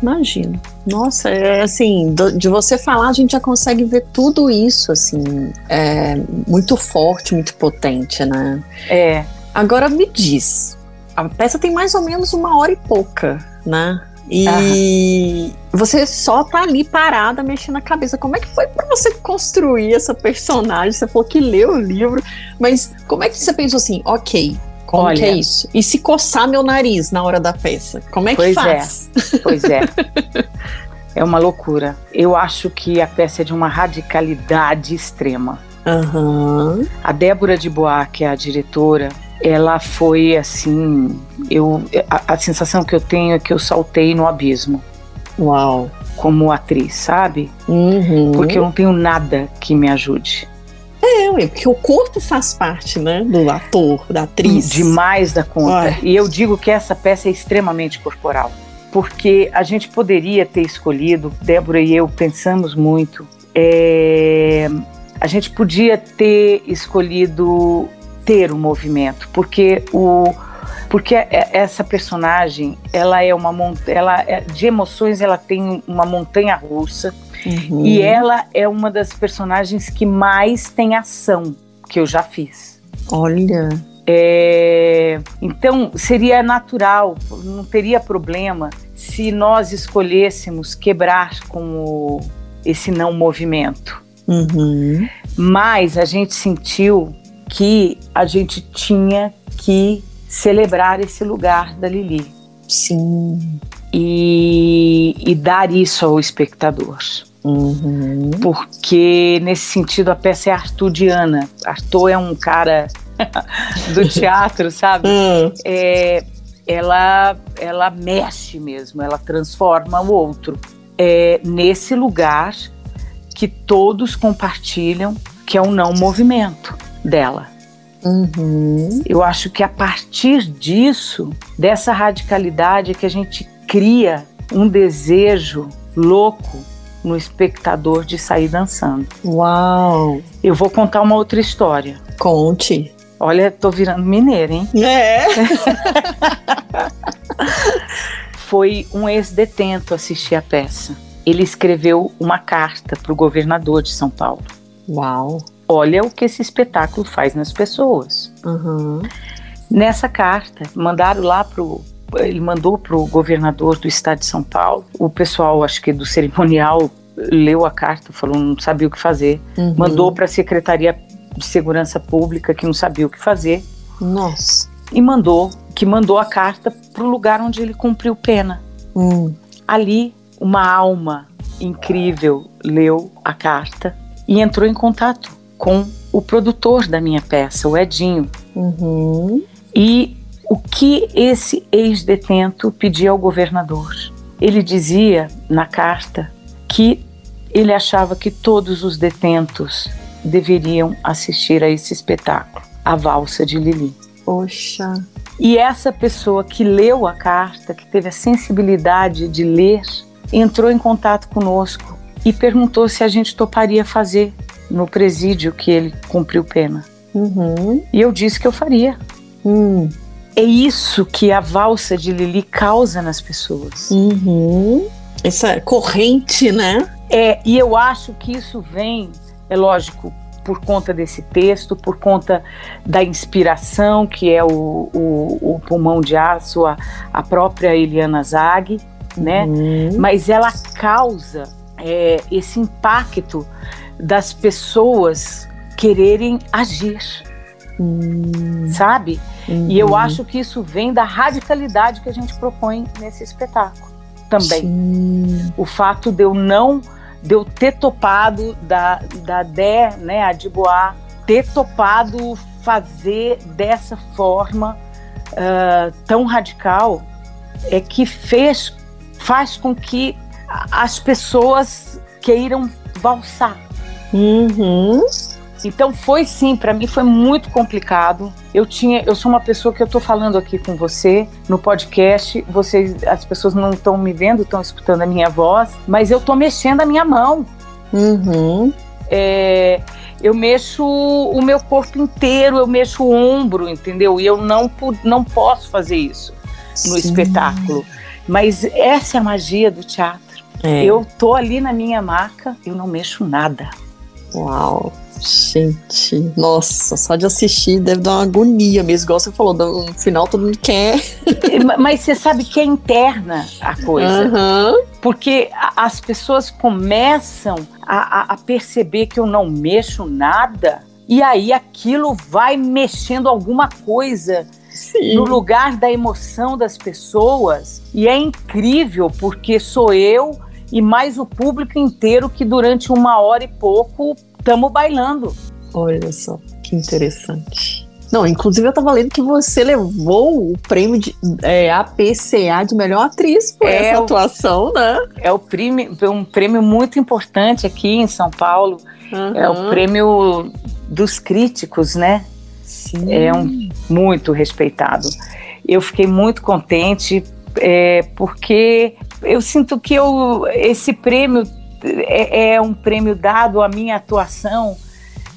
Imagino. Nossa, é assim, de você falar, a gente já consegue ver tudo isso, assim, é muito forte, muito potente, né? É. Agora me diz, a peça tem mais ou menos uma hora e pouca, né? E você só tá ali parada, mexendo a cabeça. Como é que foi para você construir essa personagem? Você falou que leu o livro, mas como é que você pensou assim, ok, como Olha, que é isso? E se coçar meu nariz na hora da peça? Como é que faz? É, pois é. [LAUGHS] é uma loucura. Eu acho que a peça é de uma radicalidade extrema. Uhum. A Débora de Bois, que é a diretora, ela foi assim, eu a, a, sensação que eu tenho é que eu saltei no abismo. Uau. Como atriz, sabe? Uhum. Porque eu não tenho nada que me ajude. É, porque o corpo faz parte, né, do ator, da atriz. Demais da conta. E eu digo que essa peça é extremamente corporal. Porque a gente poderia ter escolhido, Débora e eu pensamos muito, é, a gente podia ter escolhido ter o um movimento, porque o porque é, essa personagem ela é uma ela é, de emoções ela tem uma montanha russa uhum. e ela é uma das personagens que mais tem ação que eu já fiz. Olha. É, então seria natural, não teria problema se nós escolhêssemos quebrar com o, esse não movimento. Uhum. Mas a gente sentiu que a gente tinha que celebrar esse lugar da Lili. Sim. E, e dar isso ao espectador. Uhum. Porque, nesse sentido, a peça é artudiana. Arthur é um cara [LAUGHS] do teatro, sabe? Uhum. É, ela, ela mexe mesmo, ela transforma o outro. É nesse lugar que todos compartilham, que é o não movimento dela. Uhum. Eu acho que a partir disso, dessa radicalidade, é que a gente cria um desejo louco no espectador de sair dançando. Uau! Eu vou contar uma outra história. Conte. Olha, tô virando mineira, hein? É. [LAUGHS] Foi um ex-detento assistir a peça. Ele escreveu uma carta para o governador de São Paulo. Uau! Olha o que esse espetáculo faz nas pessoas. Uhum. Nessa carta, mandaram lá pro ele mandou para o governador do estado de São Paulo. O pessoal, acho que do cerimonial, leu a carta, falou não sabia o que fazer. Uhum. Mandou para a Secretaria de Segurança Pública, que não sabia o que fazer. Nossa. E mandou, que mandou a carta para o lugar onde ele cumpriu pena. Hum. Ali, uma alma incrível leu a carta e entrou em contato com o produtor da minha peça, o Edinho. Uhum. E o que esse ex-detento pedia ao governador? Ele dizia na carta que ele achava que todos os detentos deveriam assistir a esse espetáculo, a valsa de Lili. Poxa. E essa pessoa que leu a carta, que teve a sensibilidade de ler, entrou em contato conosco e perguntou se a gente toparia fazer no presídio que ele cumpriu pena. Uhum. E eu disse que eu faria. Hum. É isso que a valsa de Lili causa nas pessoas. Uhum. Essa corrente, né? É, e eu acho que isso vem, é lógico, por conta desse texto, por conta da inspiração, que é o, o, o pulmão de aço, a, a própria Eliana Zag, né? Uhum. Mas ela causa é, esse impacto das pessoas quererem agir, hum. sabe? Uhum. E eu acho que isso vem da radicalidade que a gente propõe nesse espetáculo também. Sim. O fato de eu não, de eu ter topado da, da Dé, né, a Dibois, ter topado fazer dessa forma uh, tão radical é que fez, faz com que as pessoas queiram valsar Uhum. Então foi sim, para mim foi muito complicado. Eu tinha, eu sou uma pessoa que eu tô falando aqui com você no podcast. Vocês, as pessoas não estão me vendo, estão escutando a minha voz, mas eu tô mexendo a minha mão. Uhum. é, eu mexo o meu corpo inteiro, eu mexo o ombro, entendeu? E eu não, não posso fazer isso no Sim. espetáculo. Mas essa é a magia do teatro. É. Eu tô ali na minha maca, eu não mexo nada. Uau! Gente, nossa, só de assistir deve dar uma agonia mesmo, igual você falou, no final todo mundo quer. [LAUGHS] Mas você sabe que é interna a coisa. Uhum. Porque as pessoas começam a, a perceber que eu não mexo nada, e aí aquilo vai mexendo alguma coisa Sim. no lugar da emoção das pessoas. E é incrível, porque sou eu e mais o público inteiro que durante uma hora e pouco estamos bailando. Olha só, que interessante. Não, inclusive eu tava lendo que você levou o prêmio de é, APCA de melhor atriz por é essa o, atuação, né? É o prêmio, um prêmio muito importante aqui em São Paulo. Uhum. É o prêmio dos críticos, né? Sim. É um muito respeitado. Eu fiquei muito contente é, porque eu sinto que eu, esse prêmio é, é um prêmio dado à minha atuação,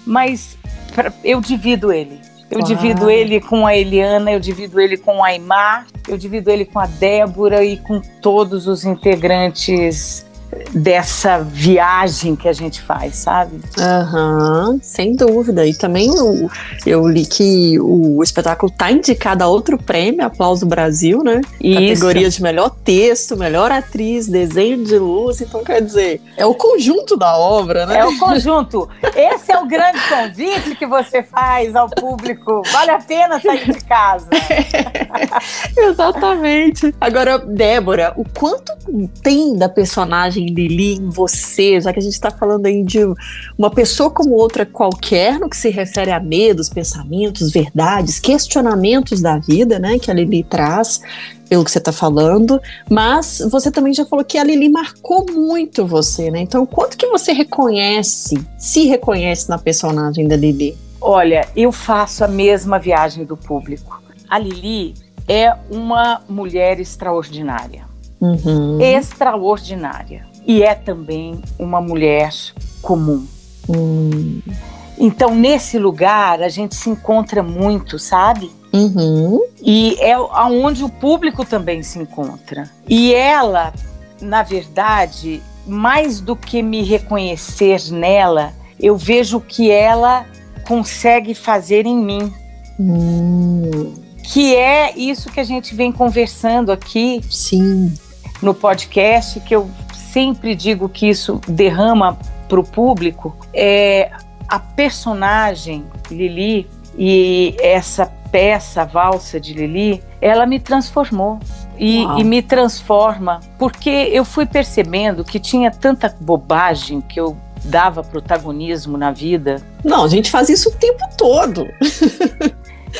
mas pra, eu divido ele. Eu claro. divido ele com a Eliana, eu divido ele com a Aymar, eu divido ele com a Débora e com todos os integrantes dessa viagem que a gente faz, sabe? Aham, uhum, sem dúvida. E também o, eu li que o espetáculo tá indicado a outro prêmio, Aplauso Brasil, né? Isso. Categoria de melhor texto, melhor atriz, desenho de luz. Então, quer dizer, é o conjunto da obra, né? É o conjunto. Esse é o grande convite que você faz ao público. Vale a pena sair de casa. [LAUGHS] Exatamente. Agora, Débora, o quanto tem da personagem Lili em você, já que a gente está falando aí de uma pessoa como outra qualquer, no que se refere a medos, pensamentos, verdades, questionamentos da vida, né, que a Lili traz, pelo que você está falando, mas você também já falou que a Lili marcou muito você, né? Então, quanto que você reconhece, se reconhece na personagem da Lili? Olha, eu faço a mesma viagem do público. A Lili é uma mulher extraordinária. Uhum. Extraordinária e é também uma mulher comum. Hum. Então, nesse lugar, a gente se encontra muito, sabe? Uhum. E é aonde o público também se encontra. E ela, na verdade, mais do que me reconhecer nela, eu vejo o que ela consegue fazer em mim. Hum. Que é isso que a gente vem conversando aqui. Sim. No podcast, que eu sempre digo que isso derrama para o público, é a personagem Lili e essa peça, a valsa de Lili, ela me transformou. E, e, me transforma, porque eu fui percebendo que tinha tanta bobagem que eu dava protagonismo na vida. Não, a gente faz isso o tempo todo.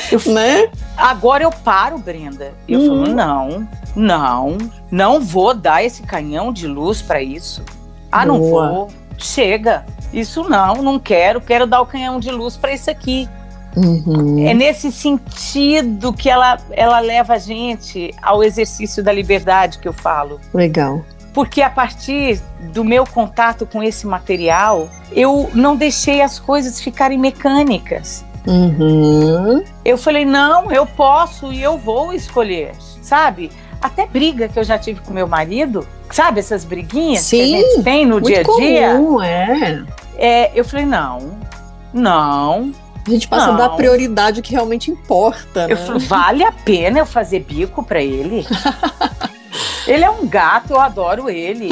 Eu, [LAUGHS] né? Agora eu paro, Brenda. Eu hum. falo, não, não, não vou dar esse canhão de luz para isso. Ah, Boa. não vou. Chega. Isso não, não quero. Quero dar o canhão de luz para isso aqui. Uhum. É nesse sentido que ela, ela leva a gente ao exercício da liberdade que eu falo. Legal. Porque a partir do meu contato com esse material, eu não deixei as coisas ficarem mecânicas. Uhum. Eu falei, não, eu posso e eu vou escolher, sabe? Até briga que eu já tive com meu marido, sabe? Essas briguinhas Sim, que a gente tem no dia a dia. Comum, é. é. Eu falei, não, não. A gente passa não. a dar prioridade que realmente importa. Né? Eu falei, vale a pena eu fazer bico para ele? [LAUGHS] Ele é um gato, eu adoro ele.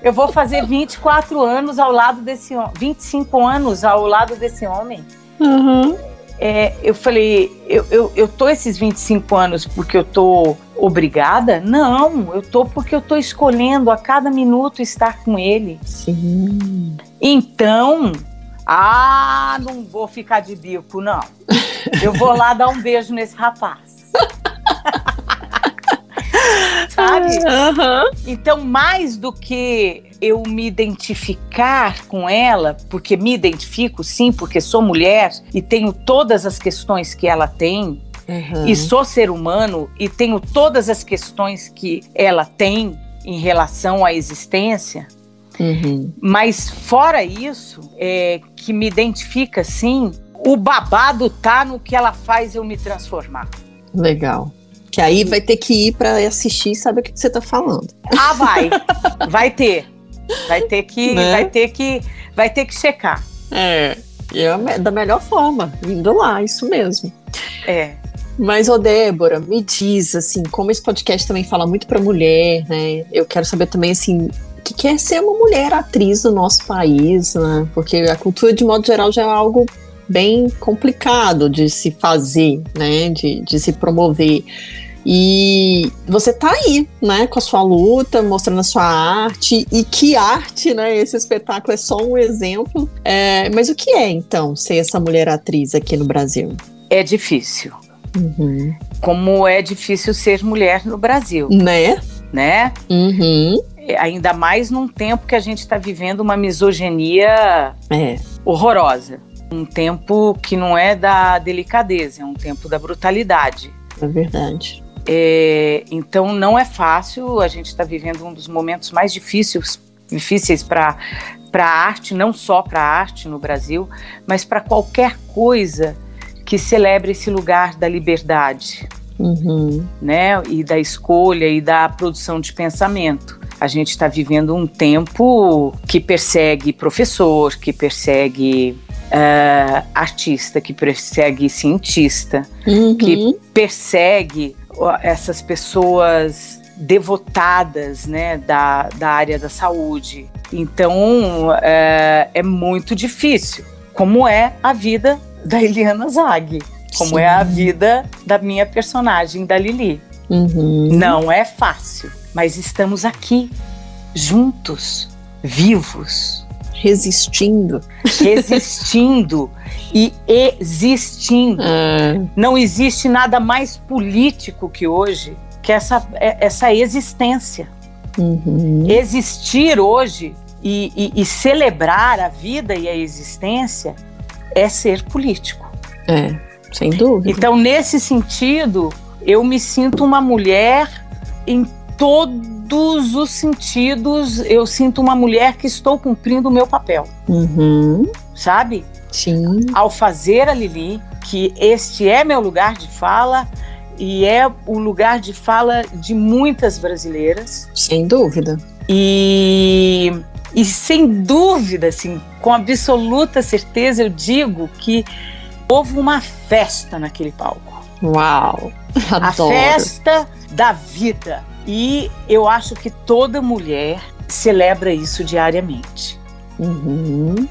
Eu vou fazer 24 anos ao lado desse homem, 25 anos ao lado desse homem. Uhum. É, eu falei, eu, eu, eu tô esses 25 anos porque eu tô obrigada? Não, eu tô porque eu tô escolhendo a cada minuto estar com ele. Sim. Então, ah, não vou ficar de bico, não. Eu vou lá dar um beijo nesse rapaz. Sabe? [LAUGHS] Uhum. Então, mais do que eu me identificar com ela, porque me identifico sim, porque sou mulher e tenho todas as questões que ela tem, uhum. e sou ser humano e tenho todas as questões que ela tem em relação à existência, Uhum. Mas fora isso, é, que me identifica assim, o babado tá no que ela faz eu me transformar. Legal. Que aí vai ter que ir para assistir e saber o que você tá falando. Ah, vai. [LAUGHS] vai ter. Vai ter que, né? vai ter que, vai ter que checar. É, é da melhor forma, indo lá, isso mesmo. É. Mas, ô Débora, me diz, assim, como esse podcast também fala muito pra mulher, né? Eu quero saber também, assim, o que quer ser uma mulher atriz do nosso país, né? Porque a cultura, de modo geral, já é algo bem complicado de se fazer, né? De, de se promover. E você tá aí, né, com a sua luta, mostrando a sua arte. E que arte, né? Esse espetáculo é só um exemplo. É, mas o que é, então, ser essa mulher atriz aqui no Brasil? É difícil. Uhum. Como é difícil ser mulher no Brasil. Né? Né? Uhum. É, ainda mais num tempo que a gente está vivendo uma misoginia é. horrorosa. Um tempo que não é da delicadeza, é um tempo da brutalidade. É verdade. É, então não é fácil, a gente está vivendo um dos momentos mais difíceis difíceis para a arte, não só para a arte no Brasil, mas para qualquer coisa que celebre esse lugar da liberdade, uhum. né? E da escolha e da produção de pensamento. A gente está vivendo um tempo que persegue professor, que persegue uh, artista, que persegue cientista, uhum. que persegue essas pessoas devotadas né, da, da área da saúde. Então é, é muito difícil, como é a vida da Eliana Zag, como Sim. é a vida da minha personagem, da Lili. Uhum. Não é fácil, mas estamos aqui, juntos, vivos. Resistindo. Resistindo [LAUGHS] e existindo. É. Não existe nada mais político que hoje que essa, é, essa existência. Uhum. Existir hoje e, e, e celebrar a vida e a existência é ser político. É, sem dúvida. Então, nesse sentido, eu me sinto uma mulher em todos os sentidos. Eu sinto uma mulher que estou cumprindo o meu papel. Uhum. Sabe? Sim. Ao fazer a Lili, que este é meu lugar de fala e é o lugar de fala de muitas brasileiras. Sem dúvida. E e sem dúvida, assim, com absoluta certeza, eu digo que houve uma festa naquele palco. Uau! [LAUGHS] Adoro. A festa da vida. E eu acho que toda mulher celebra isso diariamente. Uhum.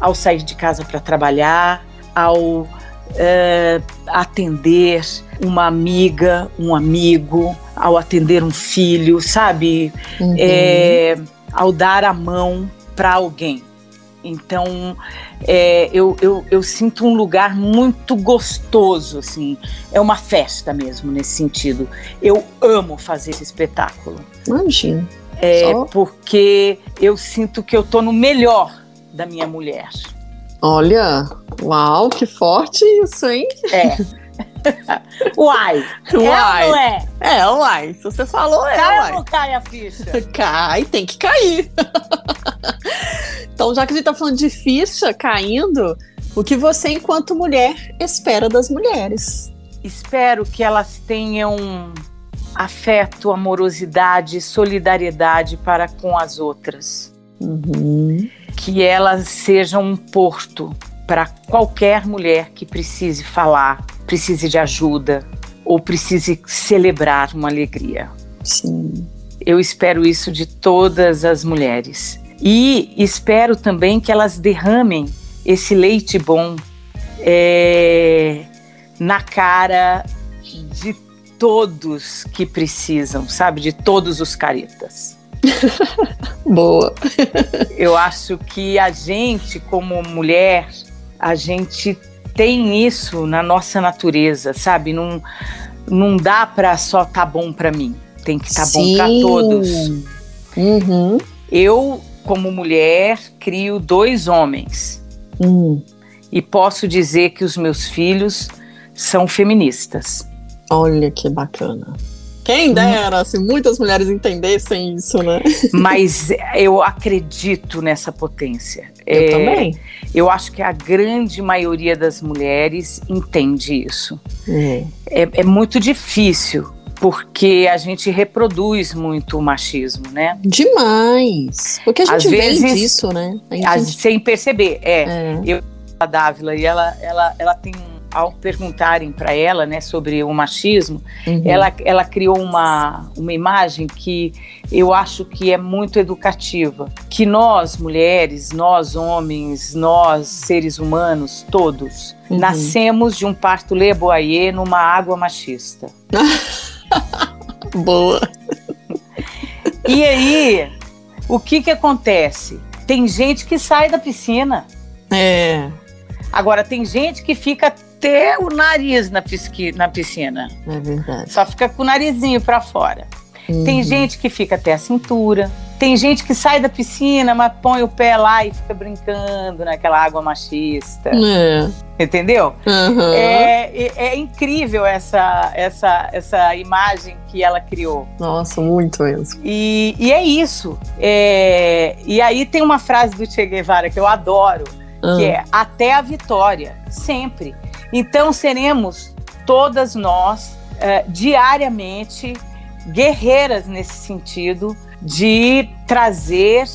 Ao sair de casa para trabalhar, ao é, atender uma amiga, um amigo, ao atender um filho, sabe? Uhum. É, ao dar a mão para alguém. Então, é, eu, eu, eu, sinto um lugar muito gostoso, assim. É uma festa mesmo, nesse sentido. Eu amo fazer esse espetáculo. Imagina. É, Só... Porque eu sinto que eu tô no melhor da minha mulher. Olha, uau, que forte isso, hein? É. [LAUGHS] [LAUGHS] uai. Uai. É ou é? É, uai. Se você falou, é. Cai uai. ou não cai a ficha? [LAUGHS] Cai, tem que cair. [LAUGHS] então, já que a gente tá falando de ficha caindo, o que você, enquanto mulher, espera das mulheres? Espero que elas tenham afeto, amorosidade, solidariedade para com as outras. Uhum. Que elas sejam um porto para qualquer mulher que precise falar, precise de ajuda ou precise celebrar uma alegria. Sim. Eu espero isso de todas as mulheres. E espero também que elas derramem esse leite bom é, na cara de todos que precisam, sabe? De todos os caretas. [LAUGHS] Boa. Eu acho que a gente, como mulher, a gente tem isso na nossa natureza, sabe? Não, não dá para só tá bom para mim, tem que tá bom para todos. Uhum. Eu, como mulher, crio dois homens. Uhum. E posso dizer que os meus filhos são feministas. Olha que bacana. Quem dera se muitas mulheres entendessem isso, né? [LAUGHS] Mas eu acredito nessa potência. Eu é, também. Eu acho que a grande maioria das mulheres entende isso. É, é, é muito difícil porque a gente reproduz muito o machismo, né? Demais. Porque a gente Às vê vezes, disso, né? Gente... Sem perceber, é. é. Eu a Dávila e ela, ela, ela tem ao perguntarem para ela, né, sobre o machismo, uhum. ela, ela criou uma, uma imagem que eu acho que é muito educativa, que nós mulheres, nós homens, nós seres humanos, todos, uhum. nascemos de um parto leboyer numa água machista. [LAUGHS] Boa. E aí, o que que acontece? Tem gente que sai da piscina. É. Agora, tem gente que fica até o nariz na, na piscina. É verdade. Só fica com o narizinho para fora. Uhum. Tem gente que fica até a cintura. Tem gente que sai da piscina, mas põe o pé lá e fica brincando naquela água machista. É. Entendeu? Uhum. É, é, é, incrível essa, essa, essa imagem que ela criou. Nossa, muito mesmo. E, e é isso. É, e aí tem uma frase do Che Guevara que eu adoro, uhum. que é até a vitória, sempre. Então seremos todas nós é, diariamente guerreiras nesse sentido de trazer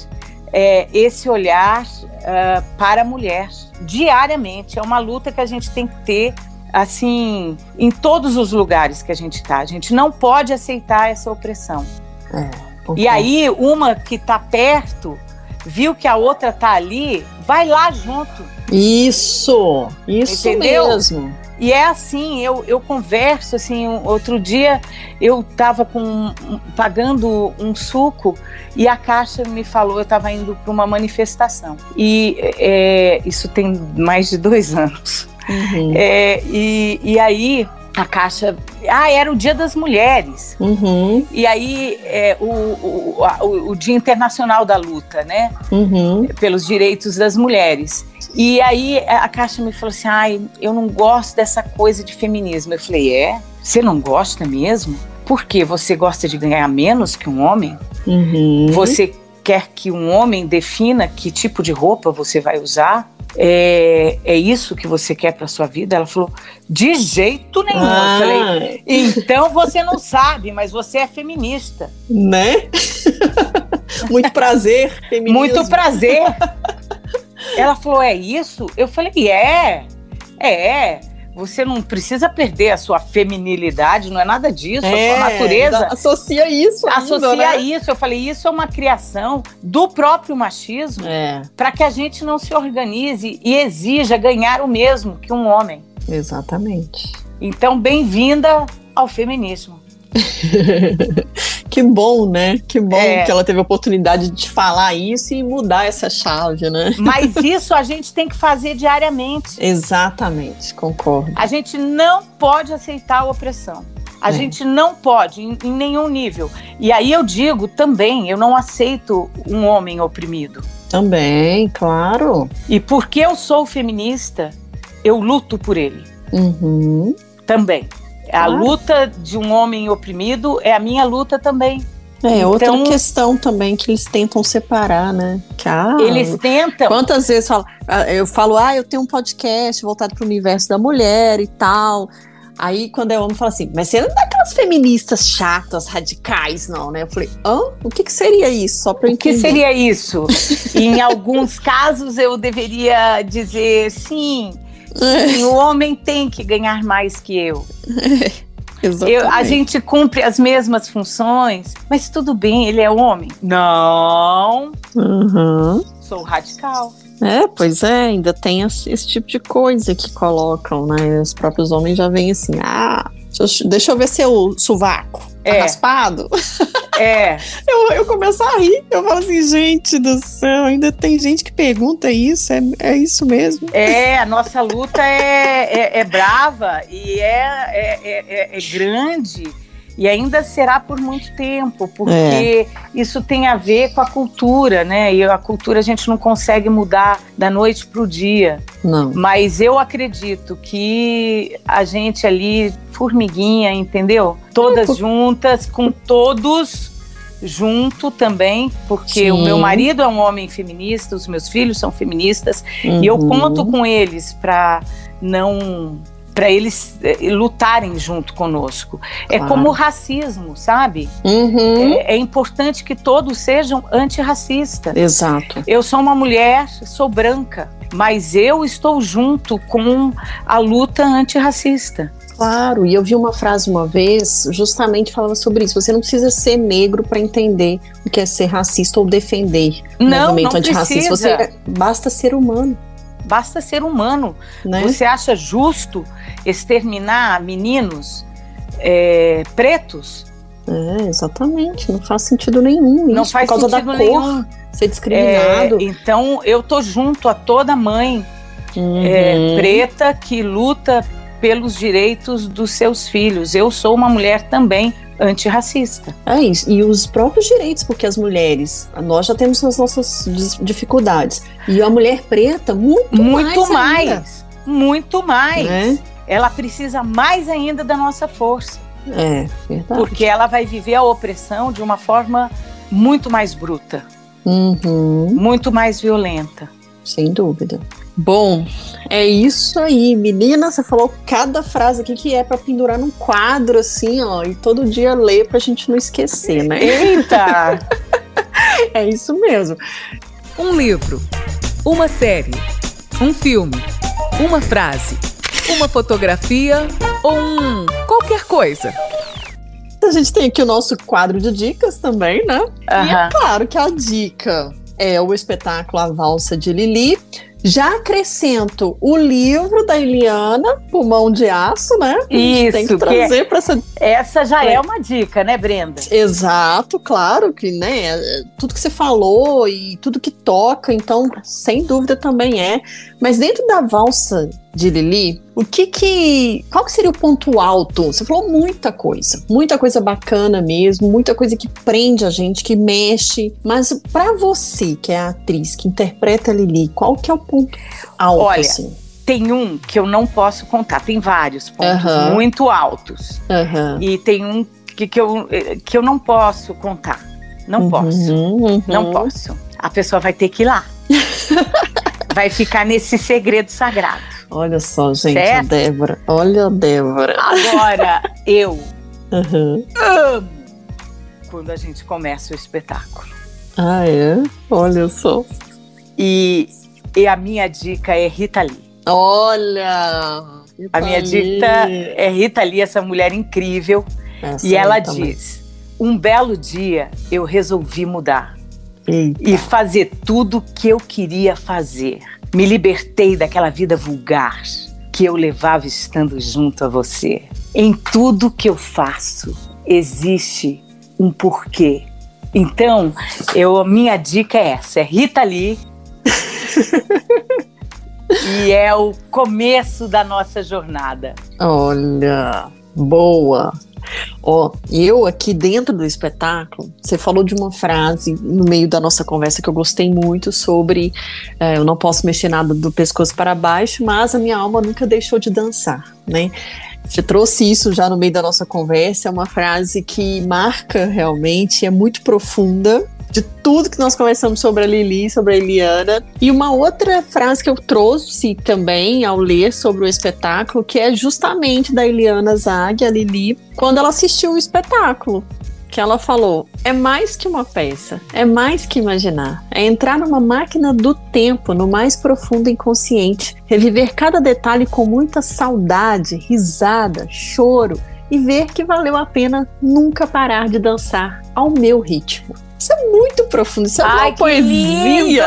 é, esse olhar uh, para a mulher diariamente. É uma luta que a gente tem que ter assim em todos os lugares que a gente está. A gente não pode aceitar essa opressão. É, e aí uma que está perto viu que a outra está ali, vai lá junto. Isso, isso Entendeu? mesmo. E é assim, eu, eu converso, assim, um, outro dia eu estava com, pagando um suco e a caixa me falou, eu estava indo para uma manifestação. E é, isso tem mais de dois [LAUGHS] anos. Uhum. É, e, e aí a caixa. Ah, era o Dia das Mulheres. Uhum. E aí é, o, o, o, o, Dia Internacional da Luta, né? Uhum. Pelos direitos das mulheres. E aí a Caixa me falou assim: ai, eu não gosto dessa coisa de feminismo. Eu falei: é? Você não gosta mesmo? Por quê? Você gosta de ganhar menos que um homem? Uhum. Você quer que um homem defina que tipo de roupa você vai usar? É, é isso que você quer para sua vida? Ela falou, de jeito nenhum. Ah. Eu falei, então você não sabe, mas você é feminista. Né? [LAUGHS] Muito prazer, feminismo. Muito prazer. Ela falou: é isso? Eu falei: é, é. Você não precisa perder a sua feminilidade, não é nada disso, é, a sua natureza. Associa isso. Associa ainda, né? isso. Eu falei, isso é uma criação do próprio machismo é. para que a gente não se organize e exija ganhar o mesmo que um homem. Exatamente. Então, bem-vinda ao feminismo. [LAUGHS] que bom, né? Que bom é. que ela teve a oportunidade de falar isso e mudar essa chave, né? [LAUGHS] Mas isso a gente tem que fazer diariamente. Exatamente, concordo. A gente não pode aceitar a opressão. A é. gente não pode, em, em nenhum nível. E aí eu digo também, eu não aceito um homem oprimido. Também, claro. E porque eu sou feminista, eu luto por ele. Uhum. Também. A luta de um homem oprimido é a minha luta também. É, então, outra questão também que eles tentam separar, né? Que, ah, eles tentam. Quantas vezes falo, ah, eu falo, ah, eu tenho um podcast voltado para o universo da mulher e tal. Aí, quando é homem, fala assim, mas você não é daquelas feministas chatas, radicais, não, né? Eu falei, hã? O que, que seria isso? Só para O que seria isso? [LAUGHS] em alguns casos, eu deveria dizer, sim, Sim, o homem tem que ganhar mais que eu. Eu, a gente cumpre as mesmas funções, mas tudo bem, ele é homem. Não. Uhum. Sou radical. É, pois é, ainda tem esse, esse, tipo de coisa que colocam, né? Os próprios homens já vêm assim, ah, deixa eu, deixa eu ver seu sovaco. Tá é. raspado? É. [LAUGHS] eu, eu começo a rir. Eu falo assim, gente do céu, ainda tem gente que pergunta isso. É, é isso mesmo? É, a nossa luta é, é, é brava e é, é, é, é grande e ainda será por muito tempo, porque é. isso tem a ver com a cultura, né? E a cultura a gente não consegue mudar da noite para o dia. Não. Mas eu acredito que a gente ali formiguinha, entendeu? Todas é, juntas, com todos junto também, porque Sim. o meu marido é um homem feminista, os meus filhos são feministas, uhum. e eu uhum. conto com eles para não para eles eh, lutarem junto conosco. É claro. Como o racismo, sabe? Uhum. É, é, importante que todos sejam antirracistas. Exato. Eu sou uma mulher, sou branca, mas eu estou junto com a luta antirracista. Claro, e eu vi uma frase uma vez, justamente falava sobre isso. Você não precisa ser negro para entender o que é ser racista ou defender não, o movimento não antirracista. Precisa. Você basta ser humano. Basta ser humano. Né? Você acha justo exterminar meninos é, pretos? É, exatamente. Não faz sentido nenhum. Não faz por causa sentido da nenhum. cor, ser discriminado. É, então eu tô junto a toda mãe uhum. é, preta que luta pelos direitos dos seus filhos. Eu sou uma mulher também antirracista. É isso. E os próprios direitos, porque as mulheres, nós já temos as nossas dificuldades. E a mulher preta, muito, muito mais. mais muito mais. Né? Ela precisa mais ainda da nossa força. É, verdade. Porque ela vai viver a opressão de uma forma muito mais bruta. Uhum. Muito mais violenta. Sem dúvida. Bom, é isso aí, menina. Você falou cada frase aqui que é para pendurar num quadro, assim, ó, e todo dia ler pra gente não esquecer, né? Eita! [LAUGHS] é isso mesmo. Um livro, uma série, um filme, uma frase, uma fotografia ou um qualquer coisa. A gente tem aqui o nosso quadro de dicas também, né? Uhum. E é claro que a dica é o espetáculo A Valsa de Lili já acrescento o livro da Eliana, Pulmão de Aço, né? Isso. Tem que trazer que é, para essa. Essa já é. é. uma dica, né, Brenda? Exato, claro que, né? Tudo que você falou e tudo que toca, então, sem dúvida também é. Mas dentro da valsa de Lili, o que que. Qual que seria o ponto alto? Você falou muita coisa, muita coisa bacana mesmo, muita coisa que prende a gente, que mexe. Mas para você, que é a atriz que interpreta a Lili, qual que é o ponto alto? Olha, assim? tem um que eu não posso contar, tem vários pontos uhum. muito altos. Uhum. E tem um que, que, eu, que eu não posso contar. Não uhum, posso. Uhum. Não posso. A pessoa vai ter que ir lá. [LAUGHS] vai ficar nesse segredo sagrado. Olha só, gente, certo? a Débora. Olha a Débora. Agora, eu uhum. amo quando a gente começa o espetáculo. Ah, é? Olha só. E, e a minha dica é Rita Lee. Olha! Rita a minha Lee. dica é Rita Lee, essa mulher incrível. Essa e ela diz: Um belo dia eu resolvi mudar Eita. e fazer tudo que eu queria fazer. Me libertei daquela vida vulgar que eu levava estando junto a você. Em tudo que eu faço existe um porquê. Então, eu, minha dica é essa: é Rita Lee. [LAUGHS] e é o começo da nossa jornada. Olha, boa. Ó, eu aqui dentro do espetáculo, você falou de uma frase no meio da nossa conversa que eu gostei muito sobre é, eu não posso mexer nada do pescoço para baixo, mas a minha alma nunca deixou de dançar, né? Você trouxe isso já no meio da nossa conversa, é uma frase que marca realmente, é muito profunda de tudo que nós conversamos sobre a Lili, sobre a Eliana. E uma outra frase que eu trouxe também ao ler sobre o espetáculo, que é justamente da Eliana Zag, a Lili, quando ela assistiu o espetáculo. Que ela falou: é mais que uma peça, é mais que imaginar, é entrar numa máquina do tempo, no mais profundo inconsciente, reviver cada detalhe com muita saudade, risada, choro e ver que valeu a pena nunca parar de dançar ao meu ritmo. Isso é muito profundo, isso é Ai, uma poesia.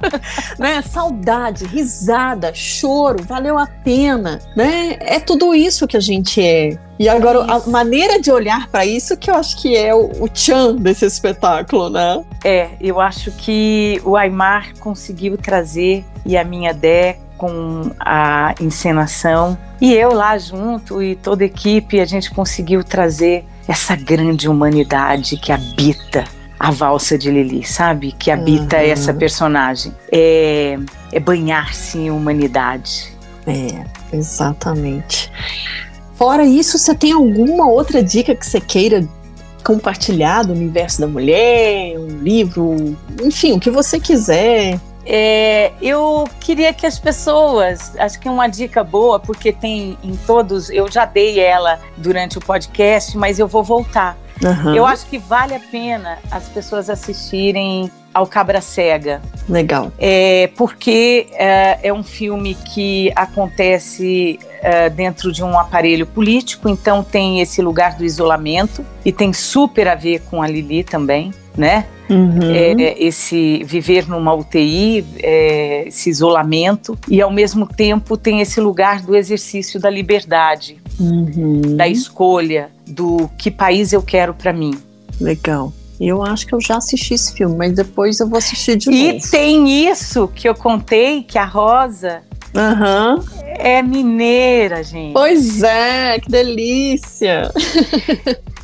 [LAUGHS] né? Saudade, risada, choro, valeu a pena, né? É tudo isso que a gente é. E agora, é a maneira de olhar para isso que eu acho que é o, o tchan desse espetáculo, né? É, eu acho que o Aymar conseguiu trazer, e a minha Dé com a encenação, e eu lá junto, e toda a equipe, a gente conseguiu trazer essa grande humanidade que habita a valsa de Lili, sabe? Que habita uhum. essa personagem. É, é banhar-se em humanidade. É, exatamente. Fora isso, você tem alguma outra dica que você queira compartilhar do universo da mulher, um livro, enfim, o que você quiser? É, eu queria que as pessoas, acho que uma dica boa, porque tem em todos, eu já dei ela durante o podcast, mas eu vou voltar. Uhum. Eu acho que vale a pena as pessoas assistirem ao Cabra Cega. Legal. É, porque é, é um filme que acontece é, dentro de um aparelho político, então tem esse lugar do isolamento e tem super a ver com a Lili também, né? Uhum. É, esse viver numa UTI, é, esse isolamento, e ao mesmo tempo tem esse lugar do exercício da liberdade, uhum. da escolha, do que país eu quero para mim. Legal. Eu acho que eu já assisti esse filme, mas depois eu vou assistir de e novo. E tem isso que eu contei, que a Rosa uhum. é mineira, gente. Pois é, que delícia.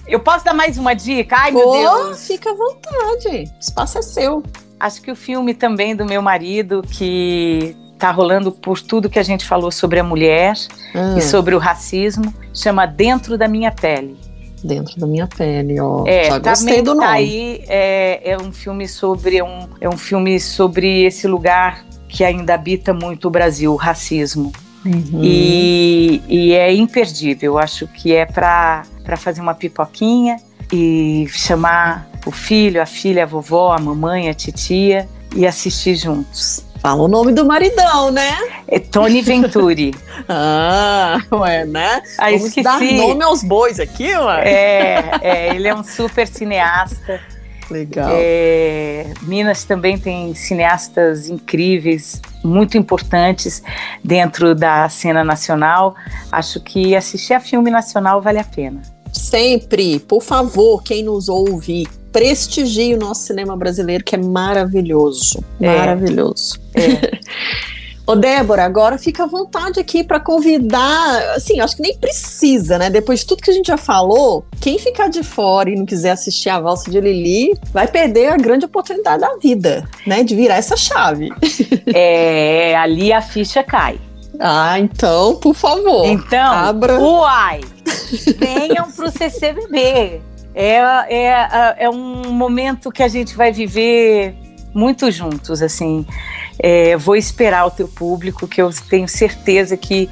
Eu posso dar mais uma dica? Ai, meu oh, Deus. Fica à vontade. O espaço é seu. Acho que o filme também do meu marido, que tá rolando por tudo que a gente falou sobre a mulher hum. e sobre o racismo, chama Dentro da Minha Pele. Dentro da minha pele, ó. É, Já gostei do tá nome. Tá aí é, é um filme sobre um, é um filme sobre esse lugar que ainda habita muito o Brasil, o racismo. Uhum. E, e, é imperdível. Acho que é para fazer uma pipoquinha e chamar o filho, a filha, a vovó, a mamãe, a titia e assistir juntos. Fala o nome do maridão, né? É Tony Venturi. [LAUGHS] ah, ué, né? Ah, Vamos esqueci. dar nome aos bois aqui, ué. É, é, ele é um super cineasta. Legal. É, Minas também tem cineastas incríveis, muito importantes dentro da cena nacional. Acho que assistir a filme nacional vale a pena. Sempre, por favor, quem nos ouve, prestigie o nosso cinema brasileiro, que é maravilhoso. É. Maravilhoso. É. [LAUGHS] Ô, Débora, agora fica à vontade aqui para convidar. Assim, acho que nem precisa, né? Depois de tudo que a gente já falou, quem ficar de fora e não quiser assistir a valsa de Lili vai perder a grande oportunidade da vida, né? De virar essa chave. [LAUGHS] É, ali a ficha cai. Ah, então, por favor. Então, abra. Uai! Venham pro CCBB. É, é, é um momento que a gente vai viver muito juntos, assim. É, vou esperar o teu público, que eu tenho certeza que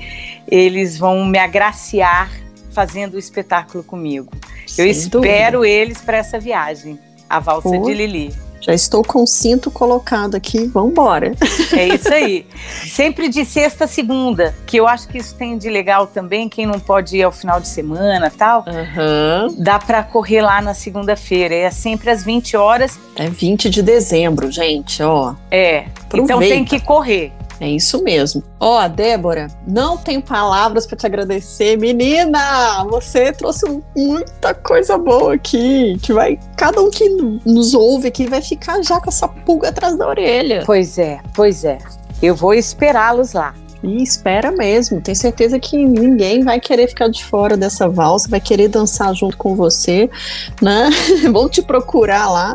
eles vão me agraciar fazendo o espetáculo comigo. Sem eu espero dúvida. eles para essa viagem, a valsa Pô. de Lili. Já estou com o cinto colocado aqui, vamos embora. É isso aí. Sempre de sexta a segunda, que eu acho que isso tem de legal também, quem não pode ir ao final de semana tal, uhum. dá para correr lá na segunda-feira. É sempre às 20 horas. É 20 de dezembro, gente, ó. É, Aproveita. então tem que correr. É isso mesmo. Ó, oh, Débora, não tenho palavras para te agradecer. Menina, você trouxe muita coisa boa aqui. Que vai, cada um que nos ouve aqui vai ficar já com essa pulga atrás da orelha. Pois é, pois é. Eu vou esperá-los lá. E espera mesmo. Tenho certeza que ninguém vai querer ficar de fora dessa valsa, vai querer dançar junto com você, né? [LAUGHS] Vão te procurar lá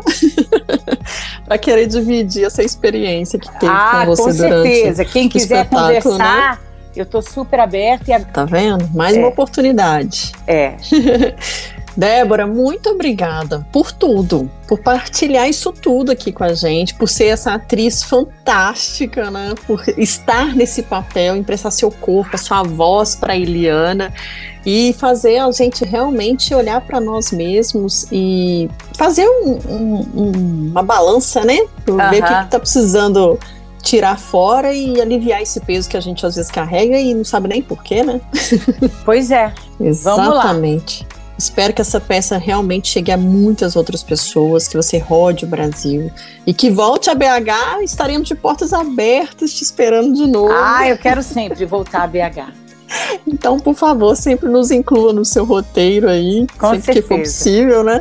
[LAUGHS] para querer dividir essa experiência que teve ah, com você com certeza. Quem quiser né? conversar, né? eu tô super aberta. E... Tá vendo? Mais é. uma oportunidade. É. [LAUGHS] Débora, muito obrigada por tudo, por partilhar isso tudo aqui com a gente, por ser essa atriz fantástica, né? Por estar nesse papel, emprestar seu corpo, a sua voz para Eliana e fazer a gente realmente olhar para nós mesmos e fazer um, um, uma balança, né? Uhum. Ver o que está precisando tirar fora e aliviar esse peso que a gente às vezes carrega e não sabe nem porquê, né? Pois é. [LAUGHS] Exatamente. Espero que essa peça realmente chegue a muitas outras pessoas, que você rode o Brasil e que volte a BH. Estaremos de portas abertas te esperando de novo. Ah, eu quero sempre voltar a BH. [LAUGHS] Então, por favor, sempre nos inclua no seu roteiro aí, Com sempre certeza. que for possível, né?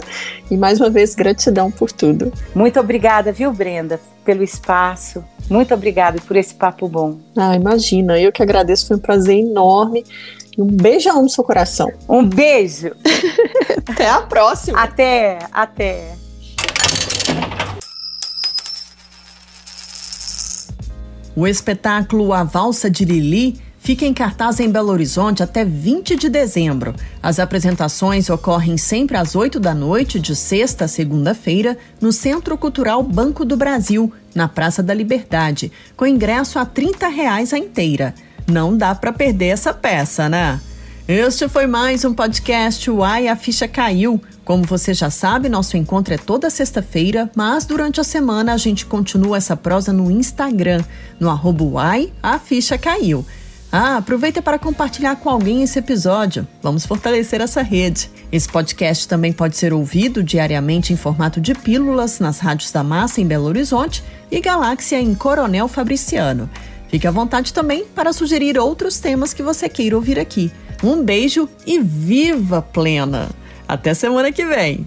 E mais uma vez, gratidão por tudo. Muito obrigada, viu, Brenda, pelo espaço. Muito obrigada por esse papo bom. Ah, imagina, eu que agradeço, foi um prazer enorme. E um beijão no seu coração. Um beijo. [LAUGHS] até a próxima. Até, até. O espetáculo A Valsa de Lili fica em cartaz em Belo Horizonte até 20 de dezembro. As apresentações ocorrem sempre às 8 da noite, de sexta a segunda-feira, no Centro Cultural Banco do Brasil, na Praça da Liberdade, com ingresso a 30 reais a inteira. Não dá para perder essa peça, né? Este foi mais um podcast Uai, a ficha caiu. Como você já sabe, nosso encontro é toda sexta-feira, mas durante a semana a gente continua essa prosa no Instagram, no arroba Uai, a ficha caiu. Ah, aproveita para compartilhar com alguém esse episódio. Vamos fortalecer essa rede. Esse podcast também pode ser ouvido diariamente em formato de pílulas nas rádios da Massa em Belo Horizonte e Galáxia em Coronel Fabriciano. Fique à vontade também para sugerir outros temas que você queira ouvir aqui. Um beijo e viva plena! Até semana que vem!